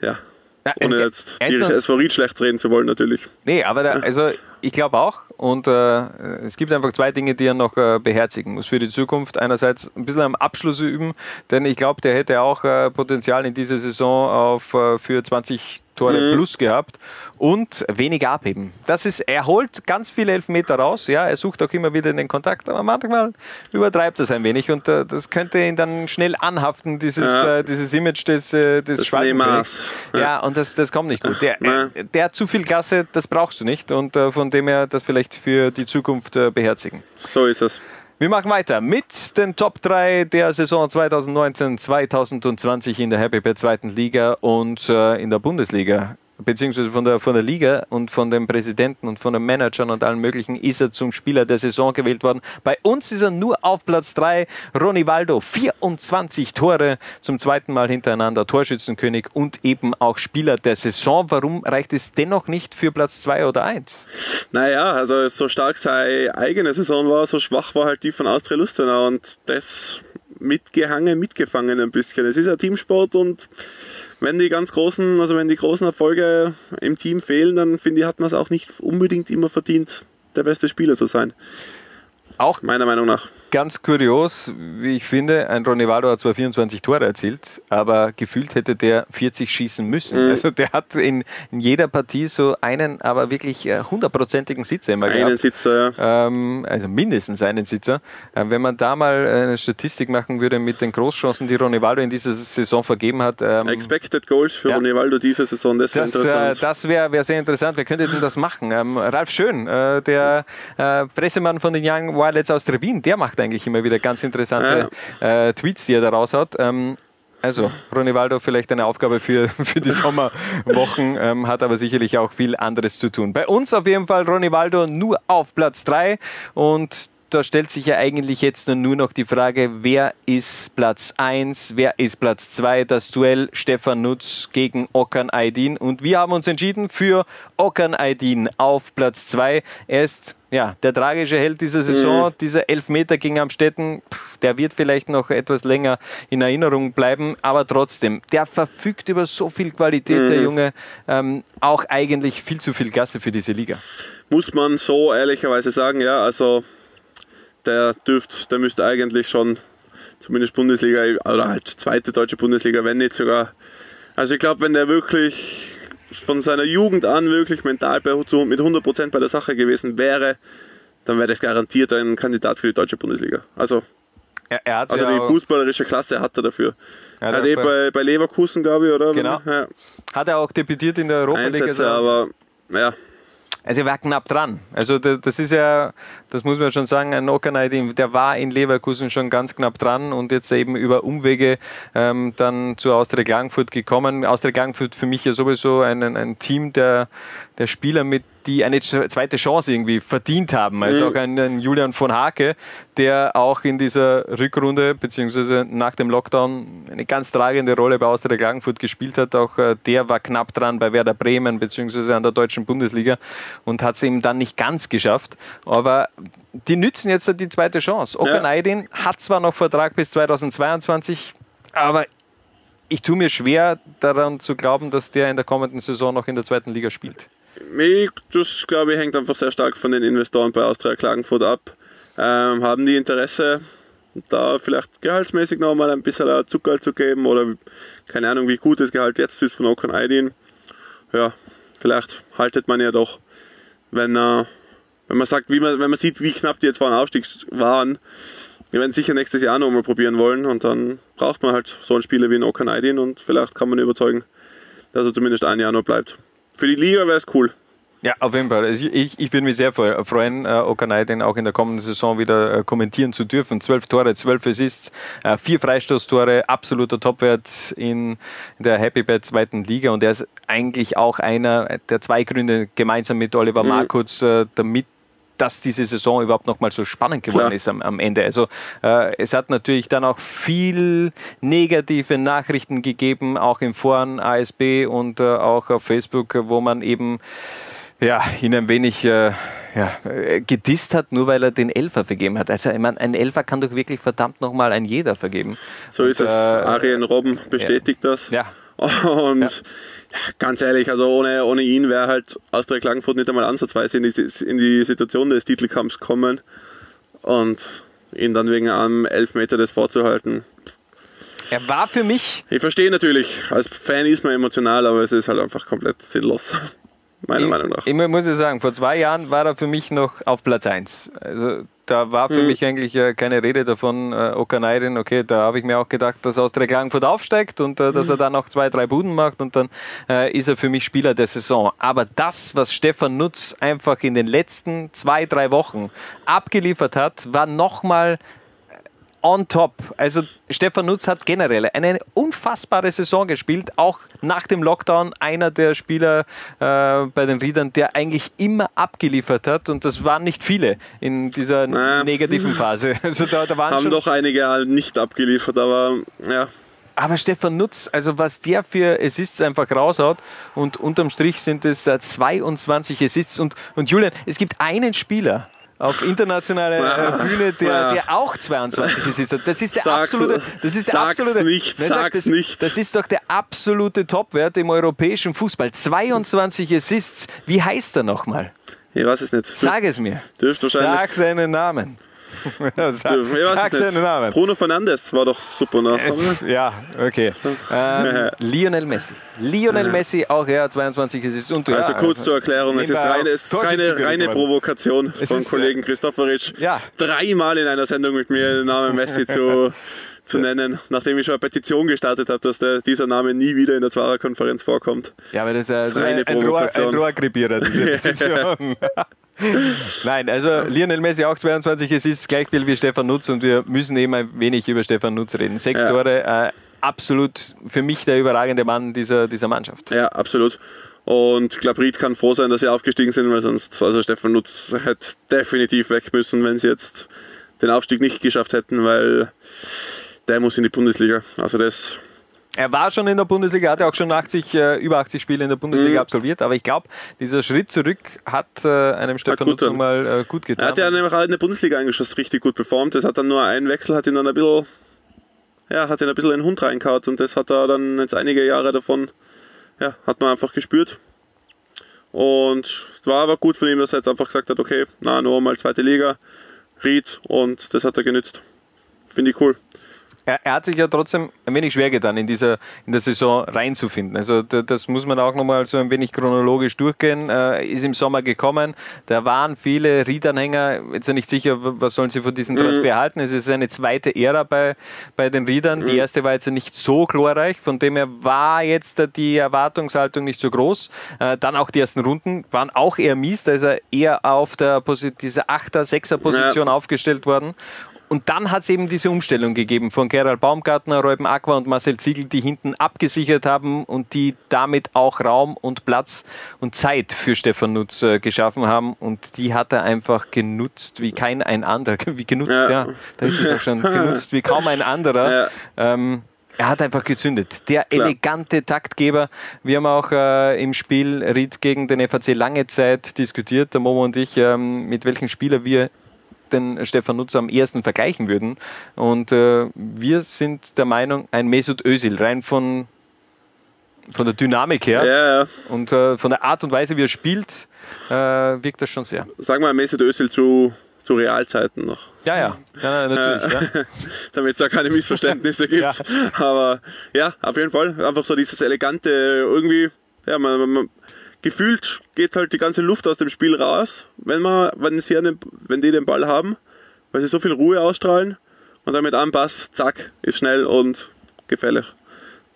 ja, ja ohne jetzt die SV Ried schlecht reden zu wollen natürlich. Nee, aber da, also ich glaube auch. Und äh, es gibt einfach zwei Dinge, die er noch äh, beherzigen muss für die Zukunft. Einerseits ein bisschen am Abschluss üben, denn ich glaube, der hätte auch äh, Potenzial in dieser Saison auf, äh, für 20 Tore mhm. plus gehabt und weniger abheben. Das ist, er holt ganz viele Elfmeter raus, ja, er sucht auch immer wieder den Kontakt, aber manchmal übertreibt das ein wenig und äh, das könnte ihn dann schnell anhaften, dieses, ja. äh, dieses Image des, äh, des Schwalbenkönigs. Ja. ja, und das, das kommt nicht gut. Der, ja. der hat zu viel Gasse, das brauchst du nicht und äh, von dem her das vielleicht für die Zukunft äh, beherzigen. So ist es. Wir machen weiter mit den Top 3 der Saison 2019-2020 in der Happy Pet zweiten Liga und äh, in der Bundesliga beziehungsweise von der, von der Liga und von den Präsidenten und von den Managern und allen möglichen ist er zum Spieler der Saison gewählt worden. Bei uns ist er nur auf Platz 3. Ronny Waldo, 24 Tore zum zweiten Mal hintereinander, Torschützenkönig und eben auch Spieler der Saison. Warum reicht es dennoch nicht für Platz 2 oder 1? Naja, also so stark seine eigene Saison war, so schwach war halt die von Austria Lustenau und das mitgehangen, mitgefangen ein bisschen. Es ist ein Teamsport und wenn die ganz großen, also wenn die großen Erfolge im Team fehlen, dann finde ich, hat man es auch nicht unbedingt immer verdient, der beste Spieler zu sein. Auch meiner Meinung nach ganz kurios, wie ich finde. Ein Ronny Waldo hat zwar 24 Tore erzielt, aber gefühlt hätte der 40 schießen müssen. Mhm. Also der hat in, in, jeder Partie so einen, aber wirklich äh, hundertprozentigen Sitzer immer gehabt. Einen Sitzer, ja. Ähm, also mindestens einen Sitzer. Äh, wenn man da mal eine Statistik machen würde mit den Großchancen, die Ronny Waldo in dieser Saison vergeben hat. Ähm, Expected Goals für ja. Ronny Waldo diese Saison, das wäre interessant. Äh, das wäre wär sehr interessant. Wer könnte denn das machen? Ähm, Ralf Schön, äh, der äh, Pressemann von den Young Wildcats aus Trebin, der macht eigentlich immer wieder ganz interessante ja. äh, Tweets, die er da raushaut. Ähm, also, Ronny Waldo vielleicht eine Aufgabe für, für die Sommerwochen, ähm, hat aber sicherlich auch viel anderes zu tun. Bei uns auf jeden Fall Ronny Waldo nur auf Platz 3 und da stellt sich ja eigentlich jetzt nur noch die Frage, wer ist Platz 1, wer ist Platz 2, das Duell Stefan Nutz gegen Okan Aydin. Und wir haben uns entschieden für Okan Aydin auf Platz 2. Er ist ja, der tragische Held dieser Saison, mhm. dieser Elfmeter gegen Amstetten, der wird vielleicht noch etwas länger in Erinnerung bleiben, aber trotzdem, der verfügt über so viel Qualität, mhm. der Junge, ähm, auch eigentlich viel zu viel Gasse für diese Liga. Muss man so ehrlicherweise sagen, ja, also der dürft, der müsste eigentlich schon zumindest Bundesliga oder halt zweite deutsche Bundesliga, wenn nicht sogar. Also ich glaube, wenn der wirklich von seiner Jugend an wirklich mental bei, mit 100% bei der Sache gewesen wäre, dann wäre das garantiert ein Kandidat für die deutsche Bundesliga. Also, er, er also ja die fußballerische Klasse hat er dafür. Er hat, hat eh bei, bei Leverkusen, glaube ich, oder? Genau. Ja. Hat er auch debütiert in der Europa League? Einsätze, also aber ja, also er war knapp dran. Also das ist ja, das muss man schon sagen, ein Okanai, der war in Leverkusen schon ganz knapp dran und jetzt eben über Umwege ähm, dann zu Austria Klagenfurt gekommen. Austria Klagenfurt für mich ja sowieso ein, ein Team der, der Spieler mit die eine zweite Chance irgendwie verdient haben. Also auch ein, ein, Julian von Hake, der auch in dieser Rückrunde beziehungsweise nach dem Lockdown eine ganz tragende Rolle bei Austria Klagenfurt gespielt hat. Auch äh, der war knapp dran bei Werder Bremen beziehungsweise an der deutschen Bundesliga und hat es eben dann nicht ganz geschafft. Aber die nützen jetzt die zweite Chance. Okan ja. hat zwar noch Vertrag bis 2022, aber ich tue mir schwer daran zu glauben, dass der in der kommenden Saison noch in der zweiten Liga spielt. Ich, das glaube ich hängt einfach sehr stark von den Investoren bei Austria Klagenfurt ab. Ähm, haben die Interesse, da vielleicht gehaltsmäßig noch mal ein bisschen Zucker zu geben oder keine Ahnung, wie gut das Gehalt jetzt ist von Okan Aydin. Ja, vielleicht haltet man ja doch, wenn, äh, wenn man sagt, wie man, wenn man sieht, wie knapp die jetzt vor dem Aufstieg waren. Wir werden sicher nächstes Jahr noch mal probieren wollen und dann braucht man halt so einen Spieler wie einen Okan Aydin und vielleicht kann man überzeugen, dass er zumindest ein Jahr noch bleibt. Für die Liga wäre es cool. Ja, auf jeden Fall. Also ich, ich würde mich sehr freuen, äh, Okanai den auch in der kommenden Saison wieder äh, kommentieren zu dürfen. Zwölf Tore, zwölf Assists, äh, vier Freistoßtore, absoluter Topwert in der Happy Bad zweiten Liga und er ist eigentlich auch einer der zwei Gründe gemeinsam mit Oliver mhm. Markutz, äh, damit dass diese Saison überhaupt noch mal so spannend geworden Klar. ist am, am, Ende. Also äh, es hat natürlich dann auch viel negative Nachrichten gegeben, auch im Foren ASB und äh, auch auf Facebook, wo man eben ja, ihn ein wenig äh, ja, äh, gedisst hat, nur weil er den Elfer vergeben hat. Also ich meine, ein Elfer kann doch wirklich verdammt nochmal ein jeder vergeben. So ist Und, es. Äh, Arjen Robben bestätigt ja. das. Ja. Und ja. ganz ehrlich, also ohne, ohne ihn wäre halt Austria Klagenfurt nicht einmal ansatzweise in die, in die Situation des Titelkampfs kommen. Und ihn dann wegen einem Elfmeter das vorzuhalten. Er war für mich. Ich verstehe natürlich, als Fan ist man emotional, aber es ist halt einfach komplett sinnlos meiner ich, Meinung nach. Ich muss ja sagen, vor zwei Jahren war er für mich noch auf Platz 1. Also da war für hm. mich eigentlich äh, keine Rede davon, äh, Okanairin, okay, da habe ich mir auch gedacht, dass Austria Klagenfurt aufsteigt und äh, dass er hm. dann noch zwei, drei Buden macht und dann äh, ist er für mich Spieler der Saison. Aber das, was Stefan Nutz einfach in den letzten zwei, drei Wochen abgeliefert hat, war nochmal on top. Also Stefan Nutz hat generell eine unfassbare Saison gespielt, auch nach dem Lockdown einer der Spieler äh, bei den Riedern, der eigentlich immer abgeliefert hat und das waren nicht viele in dieser naja. negativen Phase. Also da, da waren haben doch einige halt nicht abgeliefert, aber ja. Aber Stefan Nutz, also was der für Assists einfach raushaut und unterm Strich sind es 22 äh, Assists und, und Julian, es gibt einen Spieler, auf internationaler äh, Bühne, der, der auch 22 ist. Das ist der sag's, absolute. Das ist der sag's absolute, nicht, nein, sag's das, nicht. Das ist doch der absolute Topwert im europäischen Fußball. 22 Assists. Wie heißt er nochmal? Ich weiß es nicht. Sag es mir. Dürft wahrscheinlich. Sag seinen Namen. Ja, sag, sag seinen Namen. Bruno Fernandes war doch super Nachname. Äh, ja, okay. Ähm, Lionel Messi. Lionel Messi, auch ja, 22 ist und Also ja, kurz zur Erklärung, es ist, reine, es ist reine, reine Provokation von ist, Kollegen Christopheritsch. Ja. Dreimal in einer Sendung mit mir den Namen Messi zu zu nennen, nachdem ich schon eine Petition gestartet habe, dass der, dieser Name nie wieder in der Zwarer-Konferenz vorkommt. Ja, aber das ist, das ist eine ein, Provokation. ein Rohrkrepierer, diese Petition. Nein, also Lionel Messi auch 22, es ist gleich viel wie Stefan Nutz und wir müssen eben ein wenig über Stefan Nutz reden. Sechs ja. Tore, äh, absolut für mich der überragende Mann dieser, dieser Mannschaft. Ja, absolut. Und Glabrit kann froh sein, dass sie aufgestiegen sind, weil sonst, also Stefan Nutz hätte definitiv weg müssen, wenn sie jetzt den Aufstieg nicht geschafft hätten, weil der muss in die Bundesliga. Also das er war schon in der Bundesliga, hatte auch schon 80, äh, über 80 Spiele in der Bundesliga mhm. absolviert, aber ich glaube, dieser Schritt zurück hat äh, einem Stefan Nutzer mal äh, gut getan. Er hat ja nämlich in der Bundesliga eigentlich richtig gut performt. Das hat dann nur ein Wechsel, hat ihn dann ein bisschen, ja, hat ihn ein bisschen in den Hund reingehauen und das hat er dann jetzt einige Jahre davon, ja, hat man einfach gespürt. Und es war aber gut von ihm, dass er jetzt einfach gesagt hat, okay, na, nur mal zweite Liga, Ried und das hat er genützt. Finde ich cool er, er, hat sich ja trotzdem ein wenig schwer getan, in, dieser, in der Saison reinzufinden. Also das muss man auch nochmal so ein wenig chronologisch durchgehen. Äh, ist im Sommer gekommen, da waren viele Riedanhänger jetzt nicht sicher, was sollen sie von diesem Transfer mhm. halten. Es ist eine zweite Ära bei, bei den Riedern. Mhm. Die erste war jetzt nicht so glorreich, von dem her war jetzt die Erwartungshaltung nicht so groß. Äh, dann auch die ersten Runden waren auch eher mies, da ist er eher auf der Position, dieser 8er, 6er Position ja. aufgestellt worden. Und dann hat es eben diese Umstellung gegeben von Gerald Baumgartner, Reuben Aqua und Marcel Ziegel, die hinten abgesichert haben und die damit auch Raum und Platz und Zeit für Stefan Nutz äh, geschaffen haben. Und die hat er einfach genutzt wie kein ein anderer. Wie genutzt, ja, ja da ist es auch schon genutzt wie kaum ein anderer. Ja. Ähm, er hat einfach gezündet. Der Klar. elegante Taktgeber. Wir haben auch äh, im Spiel Ried gegen den FAC lange Zeit diskutiert, der Momo und ich, ähm, mit welchen Spieler wir den Stefan Nutzer am ersten vergleichen würden. Und äh, wir sind der Meinung, ein Mesut Özil, rein von, von der Dynamik her ja, ja. und äh, von der Art und Weise, wie er spielt, äh, wirkt das schon sehr. Sagen wir Mesut Özil zu, zu Realzeiten noch. Ja, ja, ja natürlich. Ja. Damit es da keine Missverständnisse gibt. Ja. Aber ja, auf jeden Fall. Einfach so dieses elegante, irgendwie, ja, man, man gefühlt geht halt die ganze Luft aus dem Spiel raus, wenn man, wenn sie einen, wenn die den Ball haben, weil sie so viel Ruhe ausstrahlen und dann mit einem Pass, zack, ist schnell und gefährlich.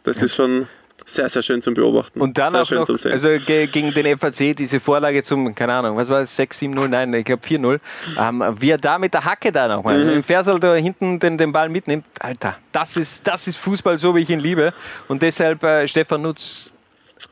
Das ist schon sehr, sehr schön zum Beobachten. Und dann sehr auch schön noch, zum Sehen. also ge gegen den FAC, diese Vorlage zum, keine Ahnung, was war es, 6-7-0, nein, ich glaube 4-0, ähm, wie er da mit der Hacke da nochmal, Mhm. im Fersal da hinten den, den Ball mitnimmt, Alter, das ist, das ist Fußball, so wie ich ihn liebe. Und deshalb äh, Stefan Nutz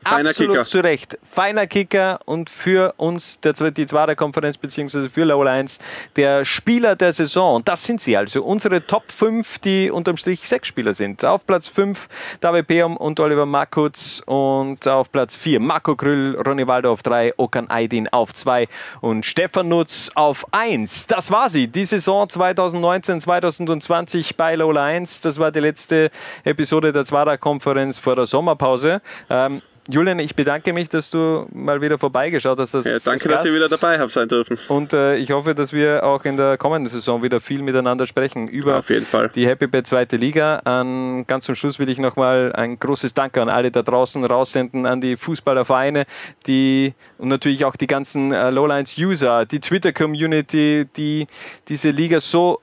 Feiner absolut Kicker. zu Recht. Feiner Kicker und für uns, der, die zweite Konferenz beziehungsweise für Low 1, der Spieler der Saison. Und das sind sie also. Unsere Top 5, die unterm Strich sechs Spieler sind. Auf Platz 5 David Peum und Oliver Makutz und auf Platz 4 Marco Krüll, Ronny Waldo auf 3, Okan Aydin auf 2 und Stefan Nutz auf 1. Das war sie, die Saison 2019-2020 bei Low 1. Das war die letzte Episode der Zwarer-Konferenz vor der Sommerpause. Ähm, Julian, ich bedanke mich, dass du mal wieder vorbeigeschaut hast. ja, danke, dass ihr wieder dabei habt sein dürfen. Und äh, ich hoffe, dass wir auch in der kommenden Saison wieder viel miteinander sprechen über Fall. die Happy Bad zweite Liga. An, ganz zum Schluss will ich nochmal ein großes Danke an alle da draußen raussenden, an die Fußballervereine, die und natürlich auch die ganzen äh, Lowlines-User, die Twitter-Community, die diese Liga so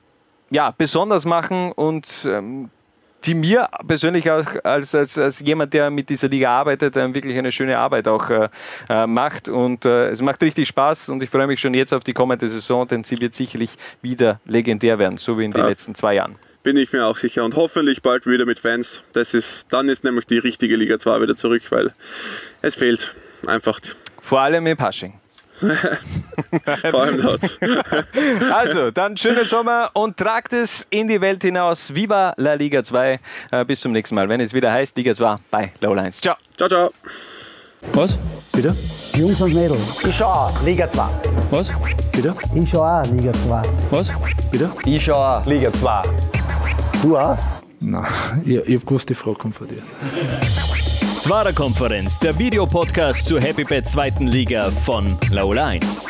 ja, besonders machen und ähm, die mir persönlich auch als, als, als jemand, der mit dieser Liga arbeitet, ähm, wirklich eine schöne Arbeit auch äh, äh, macht. Und äh, es macht richtig Spaß und ich freue mich schon jetzt auf die kommende Saison, denn sie wird sicherlich wieder legendär werden, so wie in den Ja. letzten zwei Jahren. Bin ich mir auch sicher. Und hoffentlich bald wieder mit Fans. Das ist, dann ist nämlich die richtige Liga 2 wieder zurück, weil es fehlt einfach. Vor allem im Pasching. Vor allem dort. Also, dann schönen Sommer und tragt es in die Welt hinaus. Viva la Liga 2. Äh, bis zum nächsten Mal, wenn es wieder heißt Liga 2 bei Lowlines. Ciao. Ciao, ciao. Was? Bitte? Jungs und Mädels. Ich schau auch Liga 2. Was? Bitte? Ich schau auch Liga 2. Was? Bitte? Ich schau auch Liga 2. Du auch? Nein, ich, ich hab gewusst, die Frage kommt von dir. Zwarer Konferenz, der Videopodcast zur Happy Bad zweiten Liga von Laula 1.